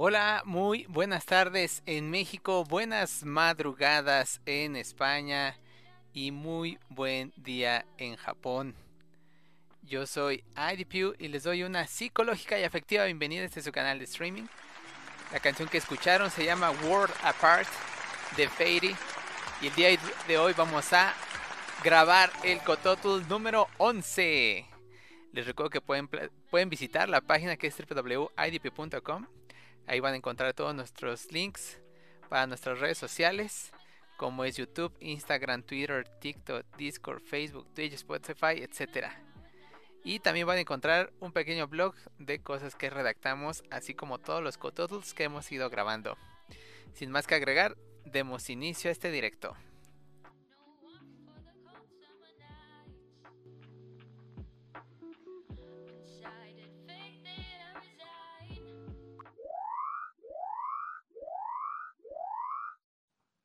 Hola, muy buenas tardes en México, buenas madrugadas en España y muy buen día en Japón. Yo soy IDPU y les doy una psicológica y afectiva bienvenida a este su canal de streaming. La canción que escucharon se llama World Apart de Fairy y el día de hoy vamos a grabar el Cototul número 11. Les recuerdo que pueden, pueden visitar la página que es www.idp.com Ahí van a encontrar todos nuestros links para nuestras redes sociales, como es YouTube, Instagram, Twitter, TikTok, Discord, Facebook, Twitch, Spotify, etc. Y también van a encontrar un pequeño blog de cosas que redactamos, así como todos los cototles que hemos ido grabando. Sin más que agregar, demos inicio a este directo.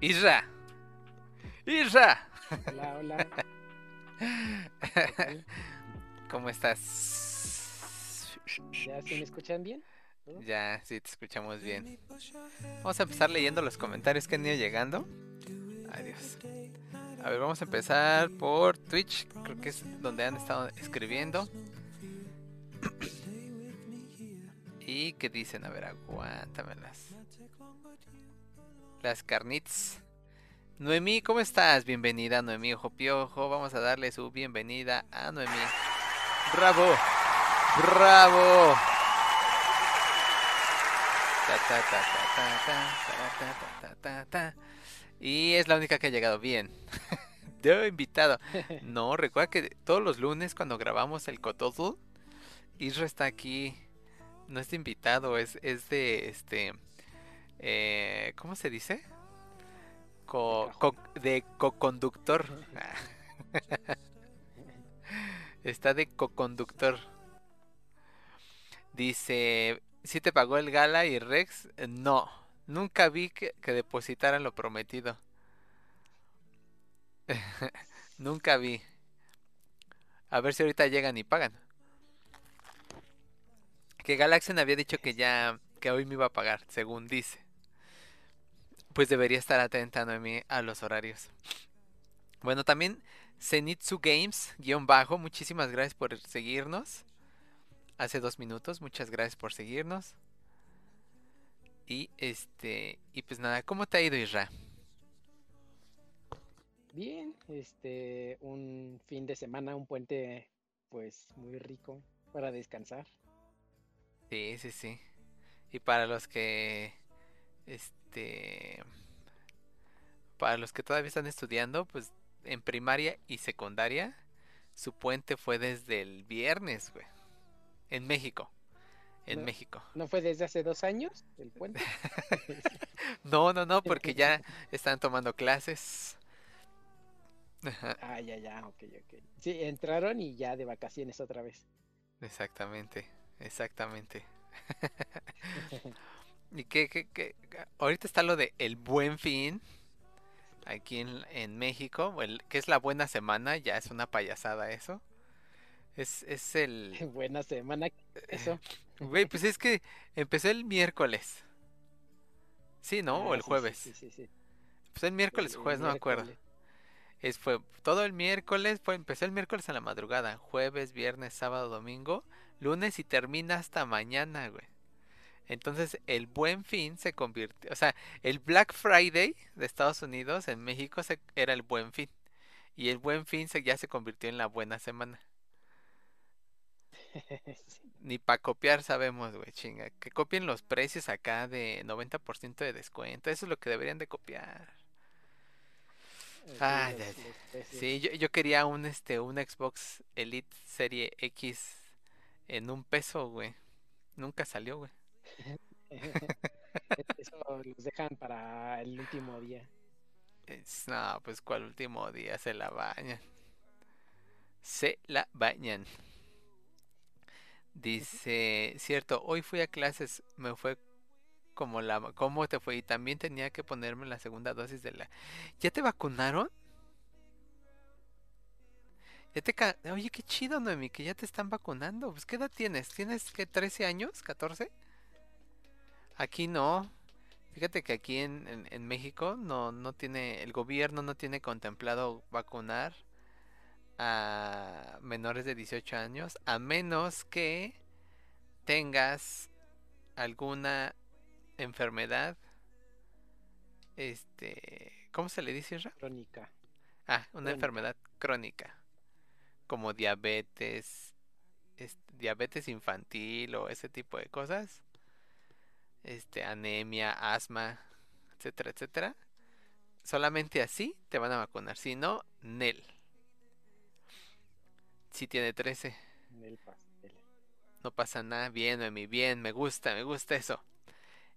Isra. Isra. Hola, hola. ¿Cómo estás? ¿Ya se me escuchan bien? Ya, sí, te escuchamos bien. Vamos a empezar leyendo los comentarios que han ido llegando. Adiós. A ver, vamos a empezar por Twitch. Creo que es donde han estado escribiendo. ¿Y qué dicen? A ver, aguántamelas. Las carnits. Noemí, ¿cómo estás? Bienvenida, Noemí Ojo Piojo. Vamos a darle su bienvenida a Noemí. ¡Bravo! ¡Bravo! Y es la única que ha llegado bien. Yo invitado. No, recuerda que todos los lunes cuando grabamos el Cotozul, Isra está aquí. No es de invitado, es, es de este eh, ¿Cómo se dice? Co- co- de co-conductor. Está de co-conductor. Dice, ¿si te pagó el Gala y Rex? No, nunca vi que, que depositaran lo prometido. nunca vi. A ver si ahorita llegan y pagan. Que Galaxian había dicho que ya, que hoy me iba a pagar, según dice. Pues debería estar atenta, Noemi, a los horarios. Bueno, también Zenitsu Games, guion bajo, muchísimas gracias por seguirnos. Hace dos minutos, muchas gracias por seguirnos. Y este, y pues nada, ¿cómo te ha ido, Isra? Bien, este, un fin de semana, un puente, pues muy rico para descansar. Sí, sí, sí. Y para los que, este, para los que todavía están estudiando, pues en primaria y secundaria, su puente fue desde el viernes, güey. En México. En No. México. ¿No fue desde hace dos años el puente? No, no, no, porque ya están tomando clases. Ajá, Ah, ya, ya, ok, ok. Sí, entraron y ya de vacaciones otra vez. exactamente, exactamente. ¿Y qué, qué, qué? Ahorita está lo de el buen fin. Aquí en, en México, el, que es la buena semana, ya es una payasada eso. Es, es el... Buena semana, eso. Güey, pues es que empezó el miércoles. Sí, ¿no? o Ah, el sí, jueves. Sí, sí, sí. Pues el miércoles, El- el jueves, no me acuerdo. Es, fue todo el miércoles, fue, empezó el miércoles en la madrugada, jueves, viernes, sábado, domingo, lunes y termina hasta mañana, güey. Entonces el buen fin se convirtió, o sea, el Black Friday de Estados Unidos en México se, era el buen fin. Y el buen fin se, ya se convirtió en la buena semana. Ni para copiar sabemos, güey, chinga. Que copien los precios acá de 90% de descuento. Eso es lo que deberían de copiar. Ah, ya, ya. Sí, yo, yo quería un este un Xbox Elite Serie X en un peso, güey. Nunca salió, güey. Eso los dejan para el último día. No, pues cuál último día se la bañan. Se la bañan. Dice, cierto, hoy fui a clases, me fue como la... ¿Cómo te fue? Y también tenía que ponerme la segunda dosis de la... ¿Ya te vacunaron? Ya te ca- Oye, qué chido, Noemi, que ya te están vacunando. Pues, ¿qué edad tienes? ¿Tienes qué, 13 años? ¿14? Aquí no. Fíjate que aquí en, en- en México no, no tiene, el gobierno no tiene contemplado vacunar a menores de 18 años, a menos que tengas alguna enfermedad, este, ¿cómo se le dice? Crónica. Ah, una Crónica. enfermedad crónica, como diabetes, este, diabetes infantil o ese tipo de cosas, este, anemia, asma, etcétera, etcétera. Solamente así te van a vacunar, si no, NEL. Si tiene 13, en el pastel. no pasa nada, bien, Noemi, bien, me gusta, me gusta eso.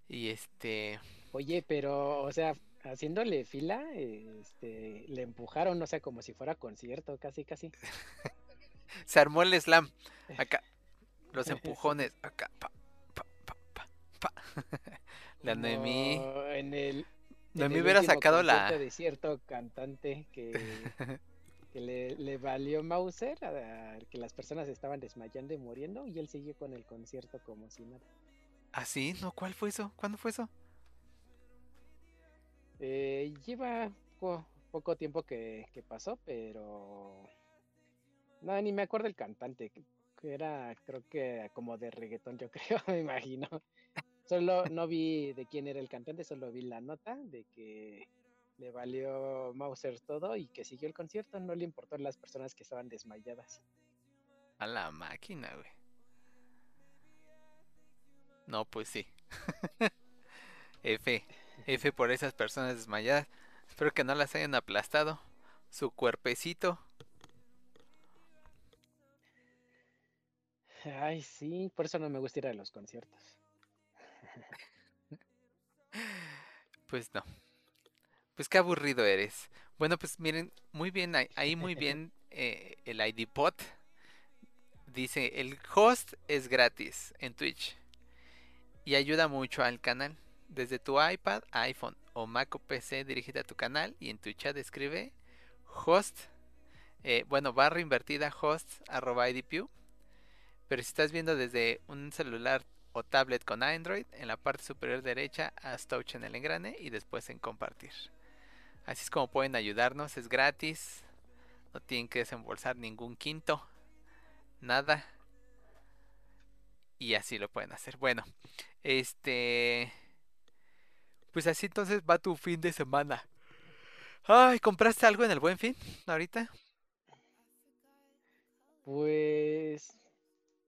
Y este, Oye, pero, o sea, haciéndole fila, este, le empujaron, o sea, como si fuera concierto, casi, casi. se armó el slam, acá, los empujones, acá, pa, pa. La Noemí. En el, Noemí hubiera sacado la. de cierto cantante que, que le, le valió Mauser, a- a que las personas estaban desmayando y muriendo, y él siguió con el concierto como si nada. ¿Ah, sí? ¿No? ¿Cuál fue eso? ¿Cuándo fue eso? Eh, lleva poco, poco tiempo que, que pasó, pero no, ni me acuerdo el cantante, que era, creo que como de reggaetón, yo creo, me imagino. Solo no vi de quién era el cantante, solo vi la nota de que le valió Mauser todo y que siguió el concierto, no le importó las personas que estaban desmayadas. A la máquina, güey. No, pues sí. F. F por esas personas desmayadas. Espero que no las hayan aplastado. Su cuerpecito. Ay, sí, por eso no me gusta ir a los conciertos. Pues no. Pues qué aburrido eres. Bueno, pues miren, muy bien, ahí- muy bien eh, el ID Pod. Dice, el host es gratis en Twitch. Y ayuda mucho al canal. Desde tu iPad, iPhone o Mac o PC, dirígete a tu canal y en tu chat escribe host. eh, bueno, barra invertida host arroba IDPU. Pero si estás viendo desde un celular o tablet con Android, en la parte superior derecha haz touch en el engrane y después en compartir. Así es como pueden ayudarnos, es gratis, no tienen que desembolsar ningún quinto, nada. Y así lo pueden hacer. Bueno, este... Pues así entonces va tu fin de semana. Ay, ¿compraste algo en el buen fin ahorita? Pues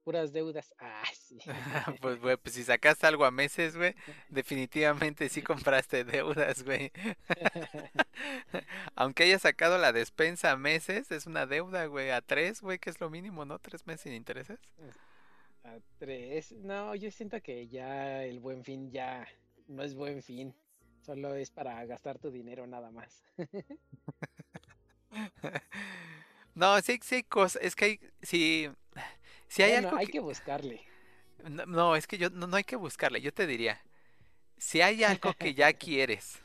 puras deudas. Ah, sí. pues, güey, pues si sacaste algo a meses, güey, definitivamente sí compraste deudas, güey. Aunque hayas sacado la despensa a meses, es una deuda, güey, a tres, güey, que es lo mínimo, ¿no? Tres meses sin intereses. A tres. No, yo siento que ya el buen fin ya no es buen fin. Solo es para gastar tu dinero nada más. No, sí, sí cosas, es que hay, sí, si hay Bueno, algo hay que- que buscarle. No, no, es que yo no, no hay que buscarle. Yo te diría, si hay algo que ya quieres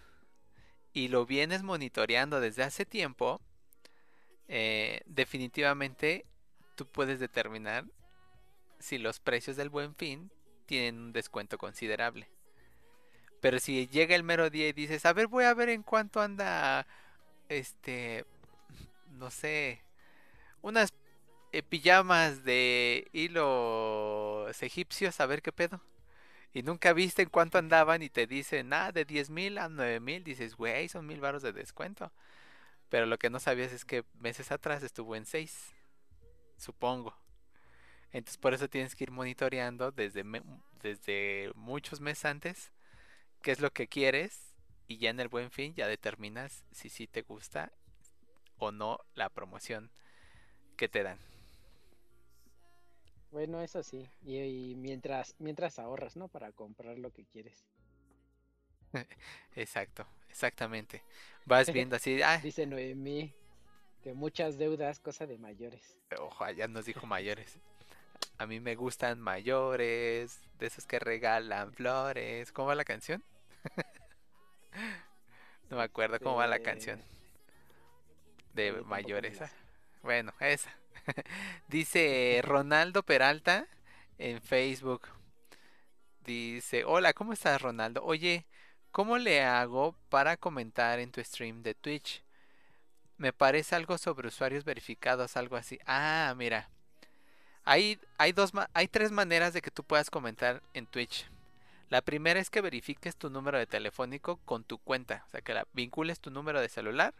y lo vienes monitoreando desde hace tiempo, eh, definitivamente tú puedes determinar si los precios del Buen Fin tienen un descuento considerable. Pero si llega el mero día y dices, a ver, voy a ver en cuánto anda, este, no sé, unas eh, pijamas de hilos egipcios, a ver qué pedo. Y nunca viste en cuánto andaban y te dicen, ah, de 10 mil a 9 mil. Dices, güey, son mil baros de descuento. Pero lo que no sabías es que meses atrás estuvo en 6. Supongo. Entonces por eso tienes que ir monitoreando desde, desde muchos meses antes qué es lo que quieres. Y ya en el buen fin ya determinas si sí te gusta o no la promoción que te dan. Bueno, eso sí. Y, y mientras, mientras ahorras, ¿no? Para comprar lo que quieres. Exacto, exactamente. Vas viendo así, ah, Dice Noemí que muchas deudas, cosa de mayores. ojo, ya nos dijo mayores. A mí me gustan mayores, de esos que regalan flores. ¿Cómo va la canción? no me acuerdo cómo va la De- canción. De tampoco me mayores. ah. Bueno, esa. Dice Ronaldo Peralta en Facebook. Dice, hola, ¿cómo estás Ronaldo? Oye, ¿cómo le hago para comentar en tu stream de Twitch? Me parece algo sobre usuarios verificados, algo así. Ah, mira. Hay, hay, dos, hay tres maneras de que tú puedas comentar en Twitch. La primera es que verifiques tu número de telefónico con tu cuenta. O sea, que vincules tu número de celular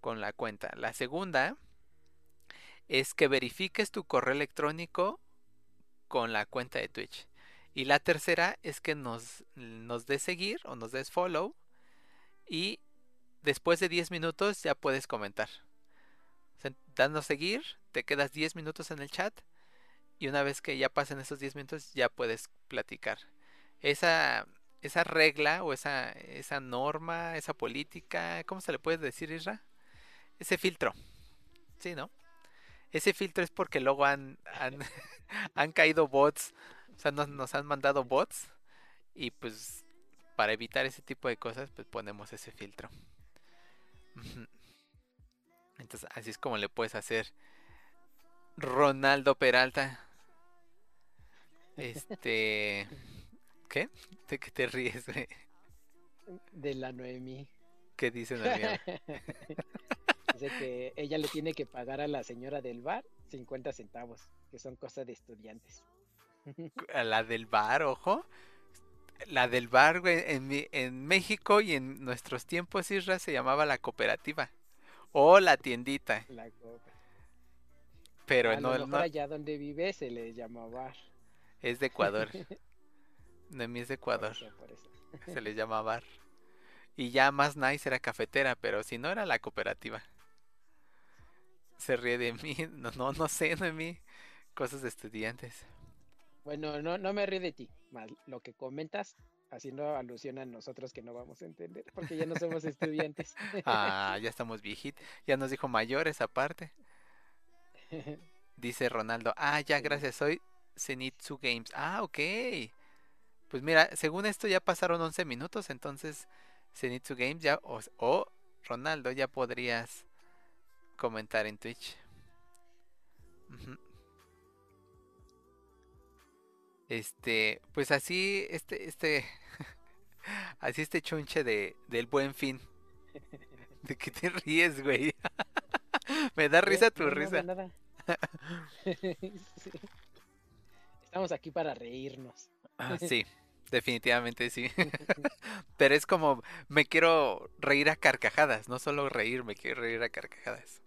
con la cuenta. La segunda es que verifiques tu correo electrónico con la cuenta de Twitch. Y la tercera es que nos, nos des seguir o nos des follow. Y después de 10 minutos ya puedes comentar. O seguir, te quedas 10 minutos en el chat. Y una vez que ya pasen esos 10 minutos ya puedes platicar. Esa, esa regla o esa, esa norma, esa política, ¿cómo se le puede decir, Isra? Ese filtro. Sí, ¿no? Ese filtro es porque luego han, han, han caído bots. O sea, nos, nos han mandado bots. Y pues para evitar ese tipo de cosas, pues ponemos ese filtro. Entonces, así es como le puedes hacer. Ronaldo Peralta. Este. ¿Qué? ¿De qué te ríes, güey? De la Noemí. ¿Qué dicen amigo? Dice que ella le tiene que pagar a la señora del bar 50 centavos, que son cosas de estudiantes. A la del bar, ojo. La del bar, güey, en, México y en nuestros tiempos, Isra, se llamaba la cooperativa. O la tiendita. La copa. Pero a lo no, mejor no allá donde vive se le llama bar. es de Ecuador. Noemí es de Por Ecuador. eso, por eso. Se le llama bar. Y ya más nice era cafetera, pero si no era la cooperativa. Se ríe de mí. No, no, no sé, Noemí. Cosas de estudiantes. Bueno, no, no me río de ti, más lo que comentas haciendo alusión a nosotros que no vamos a entender, porque ya no somos estudiantes. Ah, ya estamos viejitos. Ya nos dijo mayores aparte. Dice Ronaldo. Ah, ya, gracias. Soy Zenitsu Games. Ah, ok. Pues mira, según esto ya pasaron 11 minutos. Entonces, Zenitsu Games ya. O, o Ronaldo, ya podrías comentar en Twitch. Este, pues así, este, este, así este chunche de, del buen fin. ¿De qué te ríes, güey? Me da risa tu No, risa. nada. Sí. Estamos aquí para reírnos. Ah, sí, definitivamente sí. Pero es como, me quiero reír a carcajadas, no solo reír, me quiero reír a carcajadas.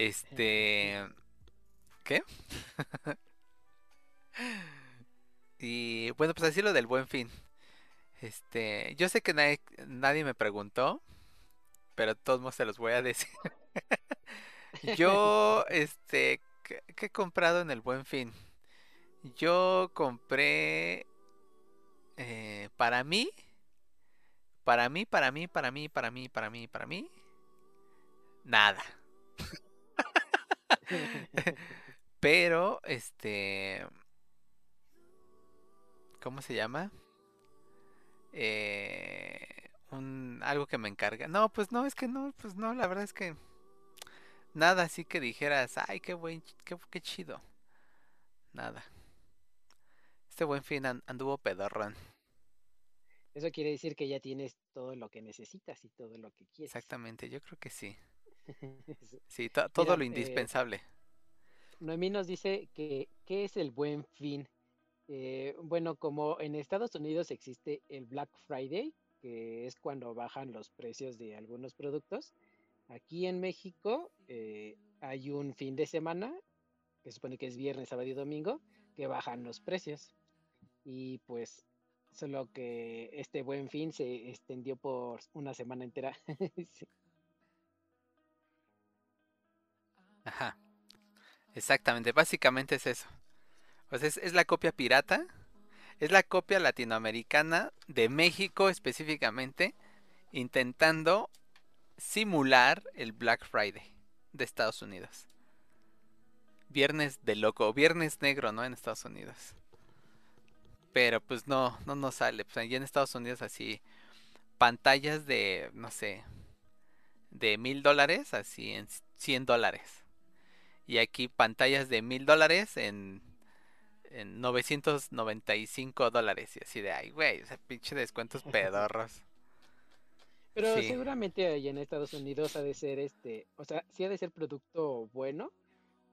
Este... ¿Qué? Y bueno, pues así lo del buen fin. Este, yo sé que nadie, nadie me preguntó, pero todos modos se los voy a decir. Yo, este, ¿qué, qué he comprado en el buen fin? Yo compré eh, para mí, para mí, para mí, para mí, para mí, para mí, para mí, nada. Pero, este, ¿cómo se llama? Eh, un, algo que me encarga. No, pues no, es que no, pues no, la verdad es que nada así que dijeras, ay, qué buen, qué, qué chido. Nada. Este buen fin an- anduvo pedorrón. Eso quiere decir que ya tienes todo lo que necesitas y todo lo que quieres. Exactamente, yo creo que sí. Sí, to- todo Mira, lo eh, indispensable. Noemí nos dice que ¿qué es el buen fin? Eh, bueno, como en Estados Unidos existe el Black Friday, que es cuando bajan los precios de algunos productos, aquí en México eh, hay un fin de semana, que supone que es viernes, sábado y domingo, que bajan los precios. Y pues solo que este buen fin se extendió por una semana entera. Sí. Exactamente, básicamente es eso. O sea, es, es la copia pirata, es la copia latinoamericana de México específicamente, intentando simular el Black Friday de Estados Unidos. Viernes de loco, viernes negro, ¿no? En Estados Unidos. Pero pues no, no nos sale. Pues allí en Estados Unidos así, pantallas de, no sé, de mil dólares, así en 100 dólares. Y aquí pantallas de mil dólares en, en 995 dólares. Y así de, ay, güey, o sea, pinche descuentos pedorros. Pero Sí. seguramente ahí en Estados Unidos ha de ser este, o sea, sí ha de ser producto bueno,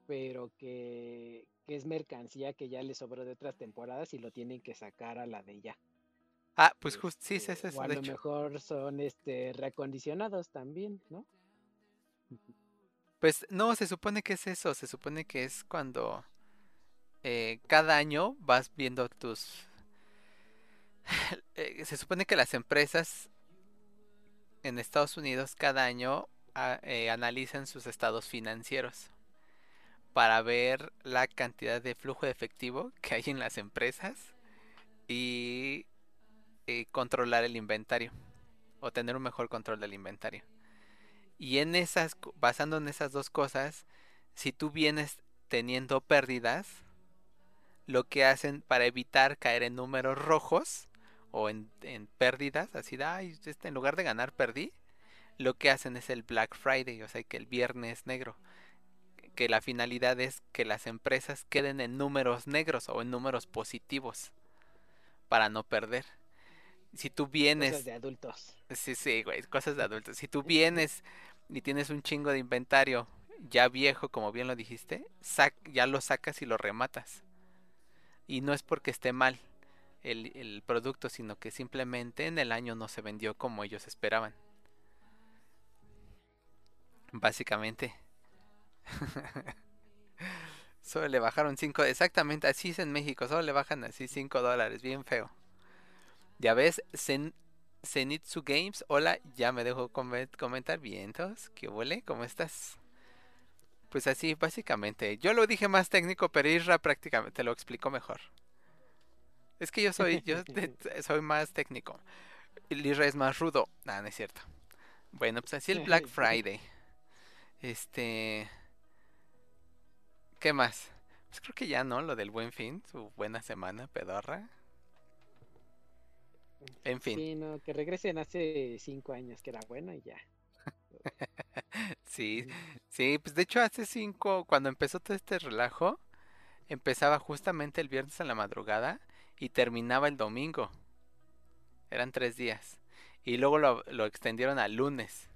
pero que, que es mercancía que ya le sobró de otras temporadas y lo tienen que sacar a la de ya. Ah, pues justo, sí, sí, Este, sí, o a de lo hecho. mejor son este reacondicionados también, ¿no? Pues no, se supone que es eso, se supone que es cuando eh, cada año vas viendo tus... eh, se supone que las empresas en Estados Unidos cada año a- eh, analizan sus estados financieros para ver la cantidad de flujo de efectivo que hay en las empresas y eh, controlar el inventario o tener un mejor control del inventario. Y en esas, basando en esas dos cosas, si tú vienes teniendo pérdidas, lo que hacen para evitar caer en números rojos o en, en pérdidas, así de, "Ay, este, en lugar de ganar perdí, lo que hacen es el Black Friday, o sea, que el viernes negro, que la finalidad es que las empresas queden en números negros o en números positivos para no perder. Si tú Cosas vienes de adultos. Sí, sí, güey, cosas de adultos. Si tú vienes y tienes un chingo de inventario ya viejo, como bien lo dijiste, sac- ya lo sacas y lo rematas. Y no es porque esté mal el, el producto, sino que simplemente en el año no se vendió como ellos esperaban. Básicamente. Solo le bajaron 5, exactamente así es en México, solo le bajan así 5 dólares, bien feo. Ya ves, Zen- Zenitsu Games, hola, ya me dejo come- comentar. Vientos, ¿qué huele? ¿Cómo estás? Pues así, básicamente. Yo lo dije más técnico, pero Isra prácticamente lo explicó mejor. Es que yo soy, yo soy más técnico. El Isra es más rudo. Ah, no es cierto. Bueno, pues así el Black Friday. Este. ¿Qué más? Pues creo que ya, ¿no? Lo del buen fin, su buena semana, pedorra. En fin. Sí, no, que regresen hace cinco años que era bueno y ya. Sí, sí, pues de hecho hace cinco, cuando empezó todo este relajo, empezaba justamente el viernes en la madrugada y terminaba el domingo. Eran tres días. Y luego lo, lo extendieron al lunes.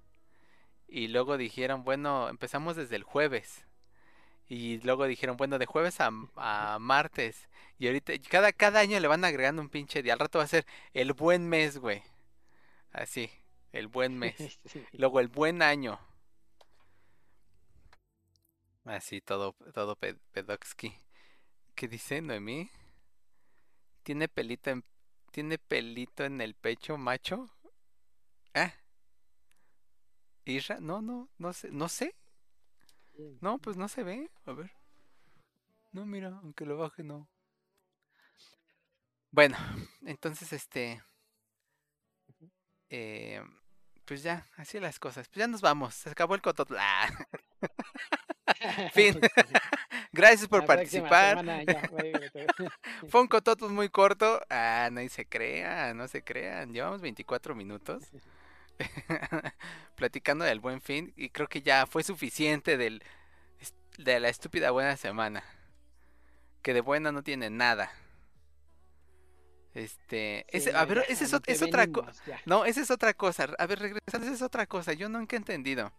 Y luego dijeron, bueno, empezamos desde el jueves. Y luego dijeron, bueno, de jueves a, a martes. Y ahorita, cada, cada año le van agregando un pinche día. Al rato va a ser el buen mes, güey. Así, el buen mes. Sí. Luego el buen año. Así, todo, todo pe- pedoxki. ¿Qué dice Noemí? ¿Tiene pelito en, ¿Tiene pelito en el pecho, macho? ¿Ah? ¿Isra? No, no, no sé, no sé. No, pues no se ve. A ver. No, mira, aunque lo baje, no. Bueno, entonces este. eh, pues ya, así las cosas. Pues ya nos vamos. Se acabó el cototl. Ah, fin. Gracias por La participar. semana ya, Fue un cototl muy corto. Ah, no se crean, no se crean. Llevamos 24 minutos platicando del buen fin y creo que ya fue suficiente del de la estúpida buena semana. Que de buena no tiene nada. Este, Sí, ese, a ver, ya, ese a es, otra cosa. No, esa es otra cosa. A ver, regresando, esa es otra cosa. Yo nunca he entendido.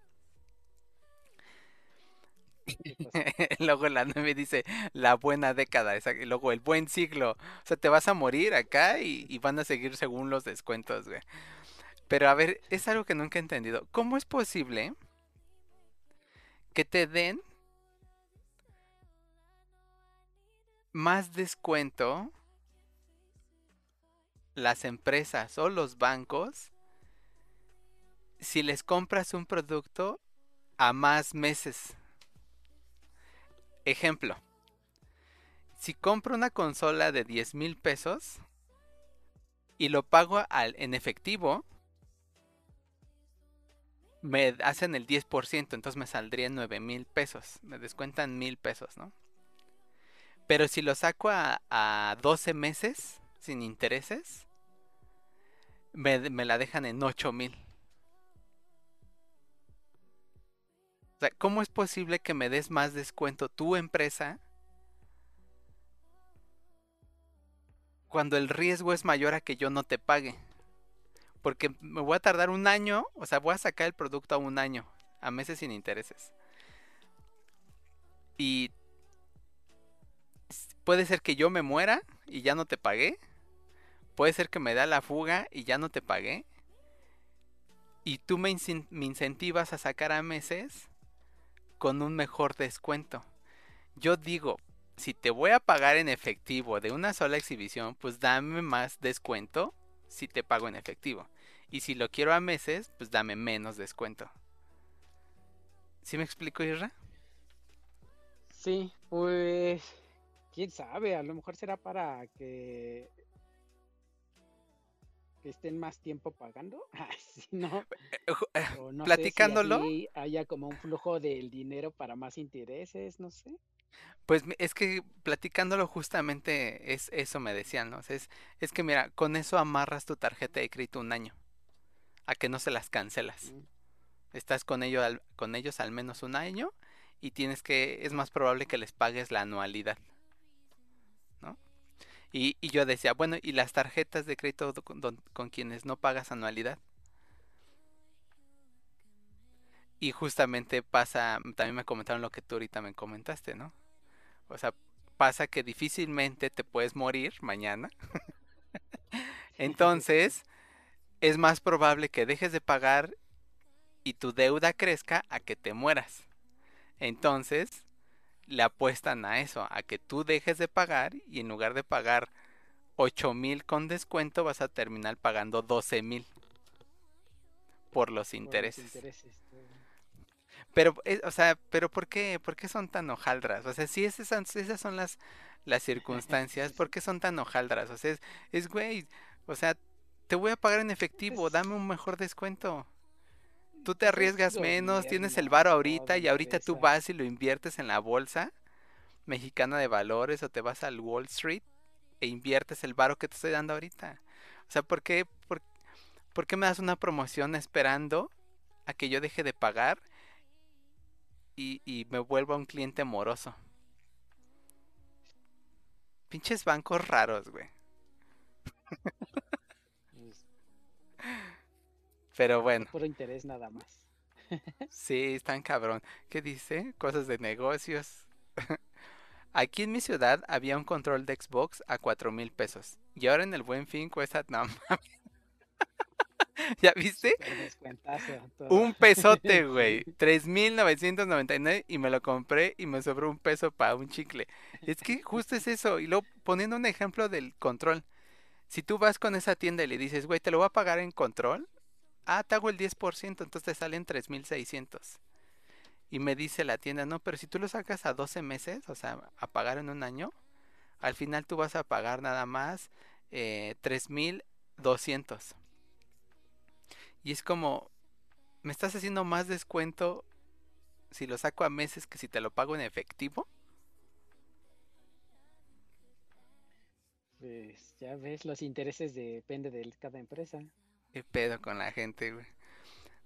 Luego la 9 dice la buena década. esa- y luego el buen siglo. O sea, te vas a morir acá y, y van a seguir según los descuentos, güey. Pero a ver, es algo que nunca he entendido. ¿Cómo es posible que te den más descuento las empresas o los bancos si les compras un producto a más meses? ejemplo. Si compro una consola de 10 mil pesos y lo pago al, en efectivo, me hacen el 10%, entonces me saldrían 9 mil pesos. Me descuentan mil pesos, ¿no? Pero si lo saco a, a 12 meses sin intereses, me, me la dejan en 8 mil. O sea, ¿cómo es posible que me des más descuento tu empresa cuando el riesgo es mayor a que yo no te pague? Porque me voy a tardar un año, o sea, voy a sacar el producto a un año, a meses sin intereses. Y puede ser que yo me muera y ya no te pagué. Puede ser que me da la fuga y ya no te pagué. Y tú me, me incentivas a sacar a meses con un mejor descuento. Yo digo, si te voy a pagar en efectivo de una sola exhibición, pues dame más descuento si te pago en efectivo. Y si lo quiero a meses, pues dame menos descuento. ¿Sí me explico, Irra? Sí, pues quién sabe, a lo mejor será para que que estén más tiempo pagando, sí, ¿no? Eh, no Platicándolo. Sé si haya como un flujo del dinero para más intereses, no sé. Pues es que platicándolo justamente es eso me decían, ¿no? Es, es que mira, con eso amarras tu tarjeta de crédito un año, a que no se las cancelas. Mm. Estás con, ello, con ellos al menos un año y tienes que, es más probable que les pagues la anualidad. Y, yo decía, bueno, ¿y las tarjetas de crédito con, quienes no pagas anualidad? Y justamente pasa, también me comentaron lo que tú ahorita me comentaste, ¿no? O sea, pasa que difícilmente te puedes morir mañana. Entonces, es más probable que dejes de pagar y tu deuda crezca a que te mueras. Entonces, le apuestan a eso, a que tú dejes de pagar y en lugar de pagar 8 mil con descuento vas a terminar pagando 12 mil por los intereses. Pero, eh, o sea, pero ¿por qué, por qué son tan hojaldras? O sea, si esas, esas son las, las circunstancias, ¿por qué son tan hojaldras? O sea, es, es güey, o sea, te voy a pagar en efectivo, pues dame un mejor descuento. Tú te arriesgas menos, tienes el bar ahorita y ahorita tú vas y lo inviertes en la bolsa mexicana de valores o te vas al Wall Street e inviertes el varo que te estoy dando ahorita. O sea, ¿por qué, por, qué me das una promoción esperando a que yo deje de pagar y, y me vuelva un cliente moroso? Pinches bancos raros, güey. Pero bueno. Por interés nada más. sí, están cabrón. ¿Qué dice? Cosas de negocios. Aquí en mi ciudad había un control de Xbox a cuatro mil pesos. Y ahora en el buen fin cuesta. No, ¿Ya viste? Un pesote, güey. 3.999 y me lo compré y me sobró un peso para un chicle. Es que justo es eso. Y luego poniendo un ejemplo del control. Si tú vas con esa tienda y le dices, güey, te lo voy a pagar en control, ah, te hago el 10%, entonces te salen 3.600. Y me dice la tienda, no, pero si tú lo sacas a 12 meses, o sea, a pagar en un año, al final tú vas a pagar nada más eh, 3.200. Y es como, me estás haciendo más descuento si lo saco a meses que si te lo pago en efectivo. Pues ya ves, los intereses depende de cada empresa. ¿Qué pedo con la gente?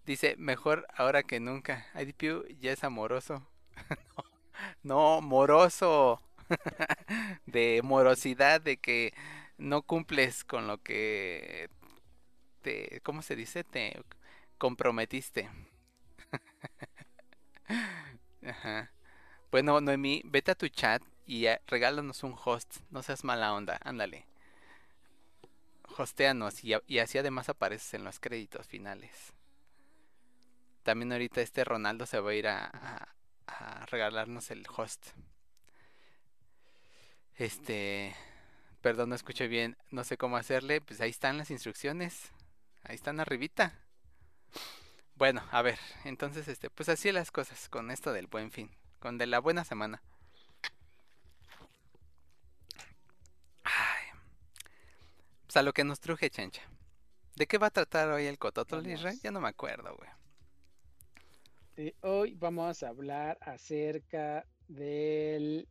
Dice, mejor ahora que nunca. IDPU ya es amoroso. no, moroso. de morosidad, de que no cumples con lo que te, ¿cómo se dice? Te comprometiste. Ajá. Bueno, Noemí, vete a tu chat y regálanos un host. No seas mala onda, ándale hosteanos y, así además apareces en los créditos finales. También ahorita este Ronaldo se va a ir a, a, regalarnos el host. Este, perdón, no escuché bien, no sé cómo hacerle, pues ahí están las instrucciones, ahí están arribita. Bueno, a ver, entonces este, pues así las cosas con esto del buen fin, con de la buena semana. Pues a lo que nos truje, chancha. ¿De qué va a tratar hoy el Cototol, Israel? Ya no me acuerdo, güey. Hoy vamos a hablar acerca del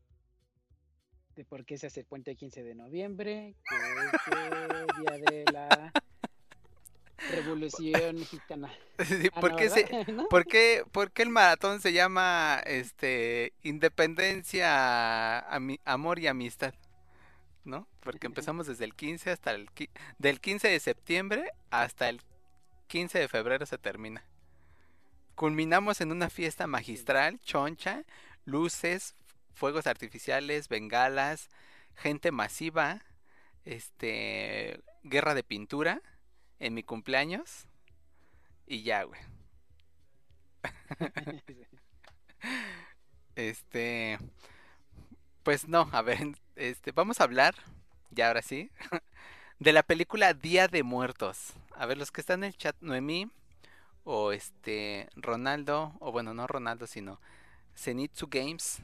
de por qué se hace el puente el 15 de noviembre, que es el día de la Revolución Mexicana. Sí, Ah, ¿Por, no, qué se- por qué- por qué el maratón se llama este Independencia, Amor y Amistad? ¿No? Porque empezamos desde el 15 hasta el... Del 15 de septiembre hasta el 15 de febrero se termina. Culminamos en una fiesta magistral, choncha, luces, fuegos artificiales, bengalas, gente masiva, este, guerra de pintura en mi cumpleaños y ya, güey. Este, pues no, a ver, este, vamos a hablar, ya ahora sí, de la película Día de Muertos. A ver, los que están en el chat, Noemí, o este, Ronaldo, o bueno, no Ronaldo, sino Zenitsu Games,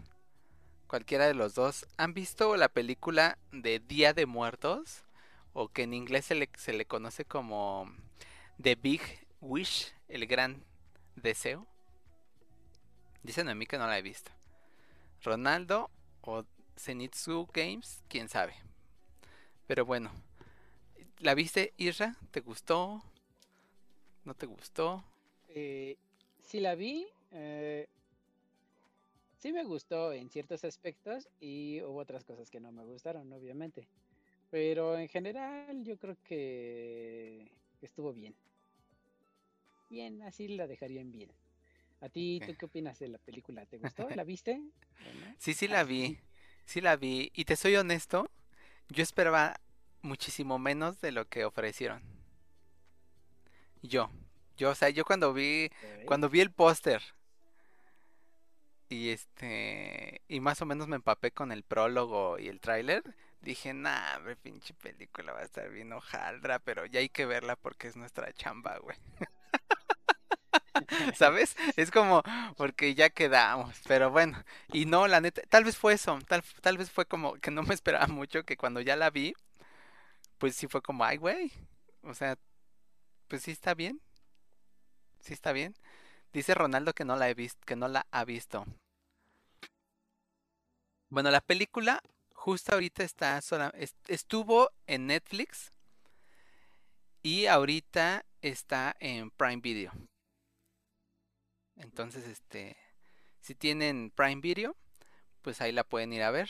cualquiera de los dos, ¿han visto la película de Día de Muertos? O que en inglés se le, se le conoce como The Big Wish, el gran deseo. Dicen a mí que no la he visto. Ronaldo o Zenitsu Games, quién sabe. Pero bueno, ¿la viste, Isra? ¿Te gustó? ¿No te gustó? Eh, sí la vi, eh, sí me gustó en ciertos aspectos y hubo otras cosas que no me gustaron, obviamente. Pero en general yo creo que estuvo bien. Bien, así la dejaría en bien. ¿A ti, tú qué opinas de la película? ¿Te gustó? ¿La viste? Sí, sí Ah, la vi. Sí la vi. Y te soy honesto, yo esperaba muchísimo menos de lo que ofrecieron. Yo. Yo, o sea, yo cuando vi. Cuando vi el póster y este y más o menos me empapé con el prólogo y el tráiler, dije, nah, hombre, pinche película va a estar bien hojaldra, pero ya hay que verla porque es nuestra chamba, güey. ¿Sabes? Es como porque ya quedamos, pero bueno, y no, la neta, tal vez fue eso, tal, tal vez fue como que no me esperaba mucho, que cuando ya la vi, pues sí fue como, ay, güey, o sea, pues sí está bien, sí está bien. Dice Ronaldo que no la he visto, que no la ha visto. Bueno, la película justo ahorita está sola, est- estuvo en Netflix y ahorita está en Prime Video. Entonces, este, si tienen Prime Video, pues ahí la pueden ir a ver.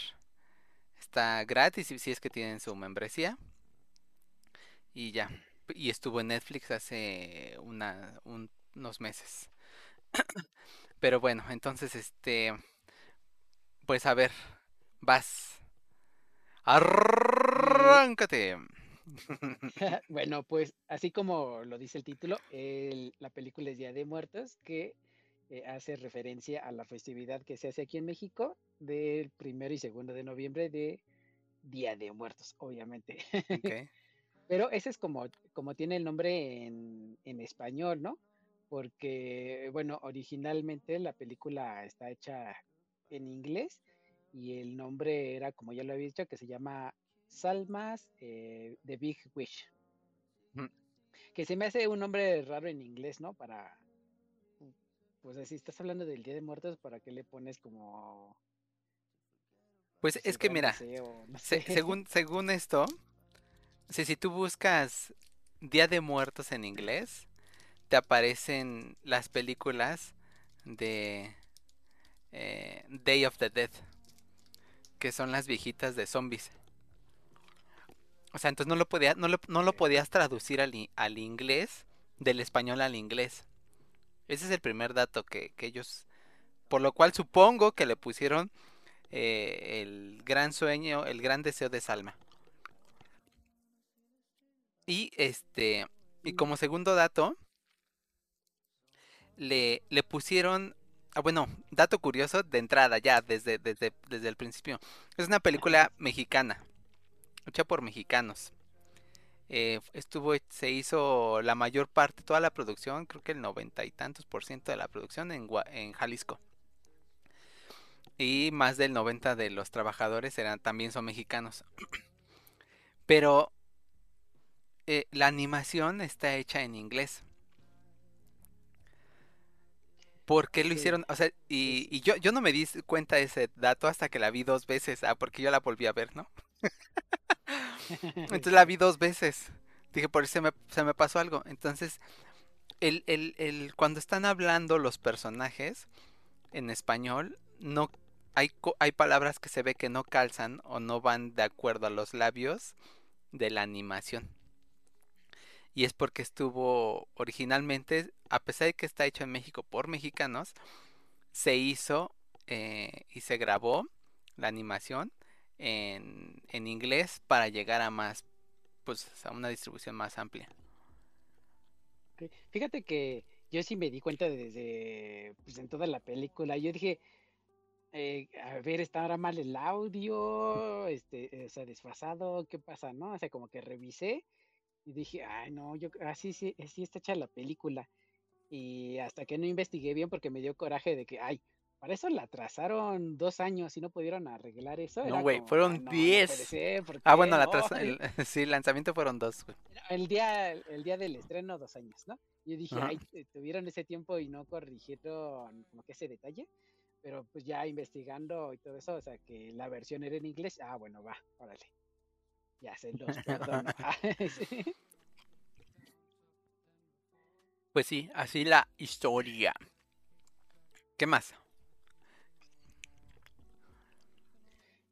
Está gratis si es que tienen su membresía. Y ya. Y estuvo en Netflix hace una, un- unos meses. Pero bueno, entonces este, pues a ver, vas. Arráncate. Bueno, pues así como lo dice el título, la película es Día de Muertos, que eh, hace referencia a la festividad que se hace aquí en México del primero y segundo de noviembre de Día de Muertos, obviamente. Pero ese es como, como tiene el nombre en, en español, ¿no? Porque, bueno, originalmente la película está hecha en inglés y el nombre era, como ya lo había dicho, que se llama Salmas eh, The Big Wish. Mm. Que se me hace un nombre raro en inglés, ¿no? Para, pues si estás hablando del Día de Muertos, ¿para qué le pones como... Pues es que mira? No se- según, según esto, si, si tú buscas Día de Muertos en inglés, te aparecen las películas de eh, Day of the Dead, que son las viejitas de zombies. O sea, entonces no lo podía, no lo, no lo podías traducir al, al inglés, del español al inglés. Ese es el primer dato que, ellos, por lo cual supongo que le pusieron eh, el gran sueño, el gran deseo de Salma. Y este, y como segundo dato, le, le pusieron, ah, bueno, dato curioso de entrada ya, desde, desde, desde el principio. Es una película mexicana, hecha por mexicanos. Eh, estuvo, se hizo la mayor parte, toda la producción, creo que el noventa y tantos por ciento de la producción en, Jalisco. Y más del 90 de los trabajadores eran, también son mexicanos. Pero eh, la animación está hecha en inglés. ¿Por qué lo Sí, hicieron? O sea, y, y yo, yo no me di cuenta de ese dato hasta que la vi dos veces. Ah, porque yo la volví a ver, ¿no? Entonces la vi dos veces. Dije, por eso se me, se me pasó algo. Entonces, el, el, el, cuando están hablando los personajes en español, no hay, hay palabras que se ve que no calzan o no van de acuerdo a los labios de la animación. Y es porque estuvo originalmente, a pesar de que está hecho en México por mexicanos, se hizo eh, y se grabó la animación en, en inglés para llegar a más, pues a una distribución más amplia. Fíjate que yo sí me di cuenta desde, pues en toda la película. Yo dije, eh, a ver, ¿estará mal el audio? Este, o sea, desfasado, ¿qué pasa, no? O sea, como que revisé y dije, ay, no, yo así sí, sí sí está hecha la película. Y hasta que no investigué bien porque me dio coraje de que, ay, para eso la atrasaron dos años y no pudieron arreglar eso. No, güey, fueron no, no puede 10. ser, ¿por Ah, bueno, la no? traza- el, sí, el lanzamiento fueron dos, güey. El día, el día del estreno, dos años, ¿no? Yo dije, ay, tuvieron ese tiempo y no corrigieron como que ese detalle, pero pues ya investigando y todo eso, o sea, que la versión era en inglés, ah, bueno, va, órale, ya se los perdono. Sí. Pues sí, así la historia. ¿Qué más?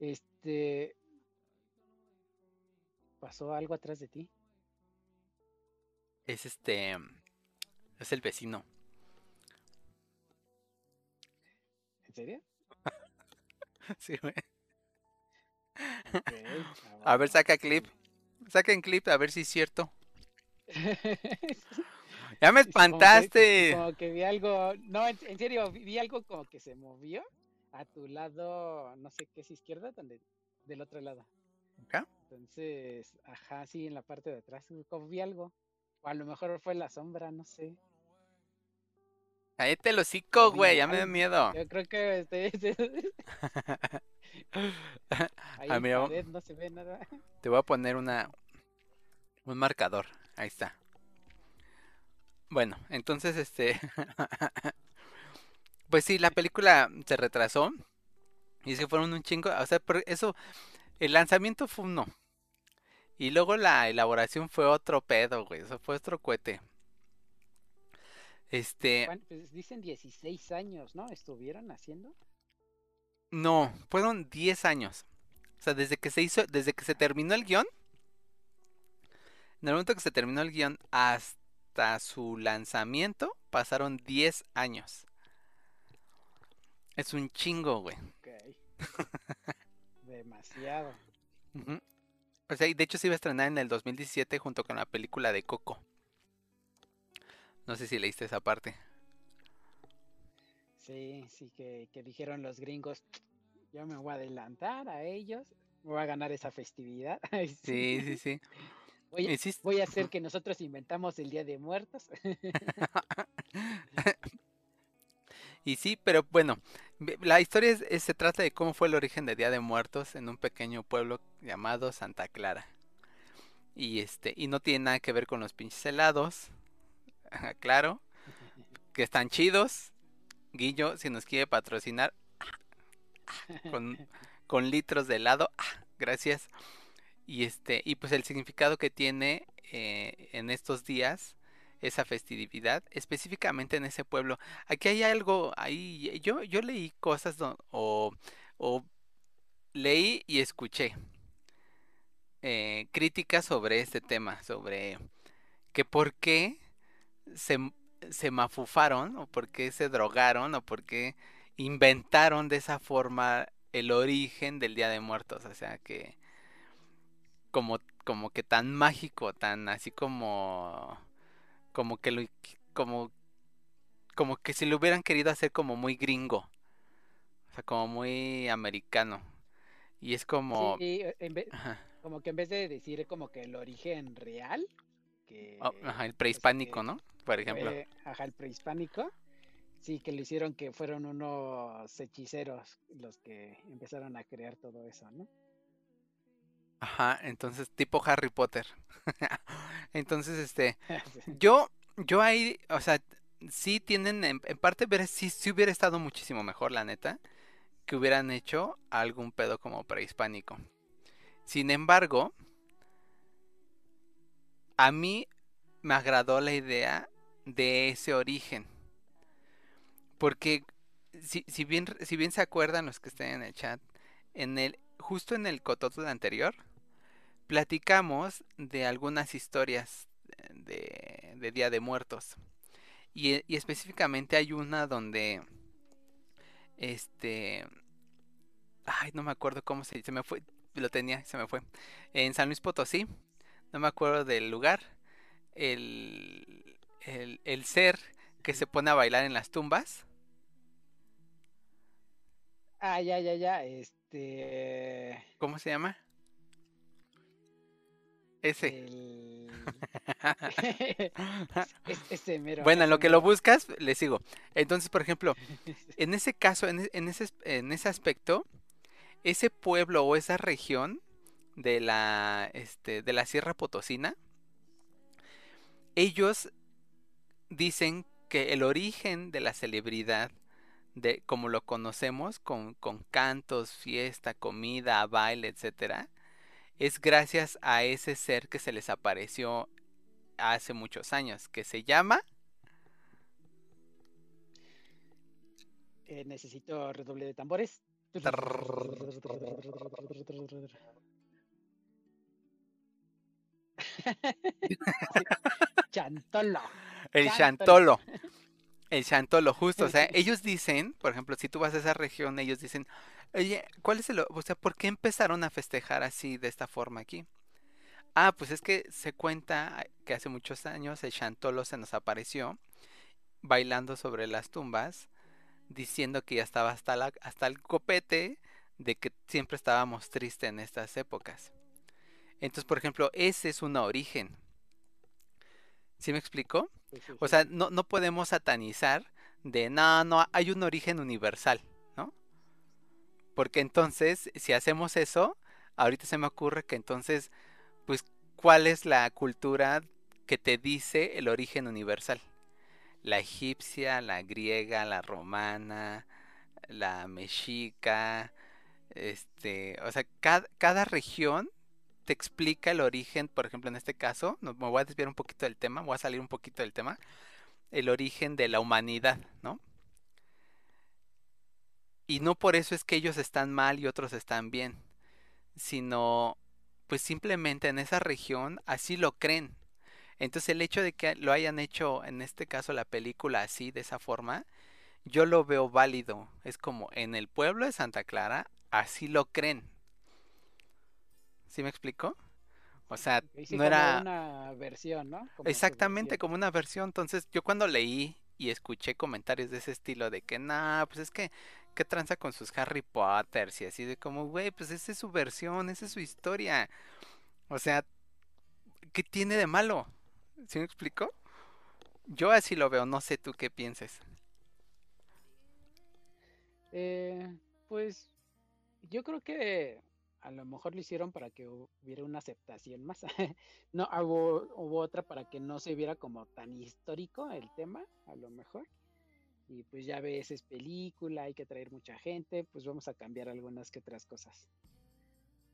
Este, ¿pasó algo atrás de ti? Es este, es el vecino. ¿En serio? Sí, güey. A ver, saca clip. Saquen clip a ver si es cierto. Ya me Como que, espantaste. como que vi algo, no, en, en serio, vi algo como que se movió a tu lado, no sé qué es izquierda, donde, del otro lado. ¿Acá? Entonces, ajá, sí, en la parte de atrás, como vi algo. O a lo mejor fue la sombra, no sé. Cállate el Lo hocico, güey, ya me da miedo. Yo creo que este, ahí Ah, en mira, pared no se ve nada. te voy a poner una un marcador. Ahí está. Bueno, entonces este pues sí, la película se retrasó y se fueron un chingo, o sea, por eso el lanzamiento fue uno y luego la elaboración fue otro pedo, güey, eso fue otro cohete. Este, Pues dicen 16 años, ¿no? ¿Estuvieron haciendo? no, fueron 10 años. O sea, desde que se hizo, desde que se terminó el guion, en el momento que se terminó el guion hasta su lanzamiento, pasaron 10 años. Es un chingo, güey. Ok. Demasiado. O sea, y de hecho se iba a estrenar en el 2017 junto con la película de Coco. No sé si leíste esa parte. Sí, sí, que, que dijeron los gringos, yo me voy a adelantar a ellos, me voy a ganar esa festividad. Ay, Sí, sí, sí. Voy, a- voy hacer que nosotros inventamos el Día de Muertos. Y sí, pero bueno, la historia es- es- se trata de cómo fue el origen de Día de Muertos en un pequeño pueblo llamado Santa Clara. Y este, y no tiene nada que ver con los pinches helados. claro, que están chidos. Guillo, si nos quiere patrocinar con, con litros de helado, gracias. Y este, y pues el significado que tiene eh, en estos días esa festividad, específicamente en ese pueblo. Aquí hay algo, ahí yo, yo leí cosas o, o leí y escuché eh, críticas sobre este tema, sobre que por qué se, se mafufaron o por qué se drogaron o por qué inventaron de esa forma el origen del Día de Muertos, o sea que como como que tan mágico, tan así como como que lo como como que si lo hubieran querido hacer como muy gringo, o sea, como muy americano. Y es como Sí, e- en vez, ajá, como que en vez de decir como que el origen real, que oh, ajá, el prehispánico, que ¿no? Por ejemplo. fue, ajá, el prehispánico, sí, que lo hicieron que fueron unos hechiceros los que empezaron a crear todo eso, ¿no? Ajá, entonces tipo Harry Potter. entonces, este, Sí. yo, yo ahí, o sea, sí tienen, en, en parte, ver, sí, sí hubiera estado muchísimo mejor, la neta, que hubieran hecho algún pedo como prehispánico. Sin embargo, a mí me agradó la idea de ese origen. Porque si, si bien, si bien se acuerdan los que estén en el chat, en el, justo en el Cototl anterior, platicamos de algunas historias de, de Día de Muertos. Y, y específicamente hay una donde este ay, no me acuerdo cómo se se me fue, lo tenía, se me fue. En San Luis Potosí, no me acuerdo del lugar. El, el, el ser que se pone a bailar en las tumbas. Ah, ya, ya, ya. Este. ¿Cómo se llama? Ese. El... es- ese mero. Bueno, en lo que lo buscas, le sigo. Entonces, por ejemplo, en ese caso, en, e- en ese, es- en ese aspecto, ese pueblo o esa región de la, este, de la Sierra Potosina, ellos dicen que el origen de la celebridad, de como lo conocemos, con, con cantos, fiesta, comida, baile, etcétera, es gracias a ese ser que se les apareció hace muchos años, que se llama Eh, necesito redoble de tambores. Chantolo. el. Chantolo. El Chantolo, justo. O sea, ellos dicen, por ejemplo, si tú vas a esa región, ellos dicen, oye, ¿cuál es el, o sea, por qué empezaron a festejar así de esta forma aquí? Ah, pues es que se cuenta que hace muchos años el Chantolo se nos apareció bailando sobre las tumbas, diciendo que ya estaba hasta la, hasta el copete de que siempre estábamos tristes en estas épocas. Entonces, por ejemplo, ese es un origen. ¿Sí me explico? Sí, sí, O sea, no, no podemos satanizar de, no, no, hay un origen universal, ¿no? Porque entonces, si hacemos eso, ahorita se me ocurre que entonces, pues, ¿cuál es la cultura que te dice el origen universal? La egipcia, la griega, la romana, la mexica, este, o sea, cada, cada región te explica el origen, por ejemplo, en este caso, me voy a desviar un poquito del tema, voy a salir un poquito del tema, el origen de la humanidad, ¿no? Y no por eso es que ellos están mal y otros están bien, sino pues simplemente en esa región así lo creen. Entonces el hecho de que lo hayan hecho, en este caso la película así, de esa forma, yo lo veo válido. Es como en el pueblo de Santa Clara, así lo creen. ¿Sí me explico? O sea, sí, no como era... una versión, ¿no? Como Exactamente, versión. como una versión. Entonces, yo cuando leí y escuché comentarios de ese estilo de que, nah, pues es que, ¿qué tranza con sus Harry Potters? Y así de como, güey, pues esa es su versión, esa es su historia. O sea, ¿qué tiene de malo? ¿Sí me explico? Yo así lo veo, no sé tú qué pienses. Eh, pues yo creo que a lo mejor lo hicieron para que hubiera una aceptación más. No, hubo, hubo otra para que no se viera como tan histórico el tema, a lo mejor. Y pues ya ves, es película, hay que traer mucha gente, pues vamos a cambiar algunas que otras cosas.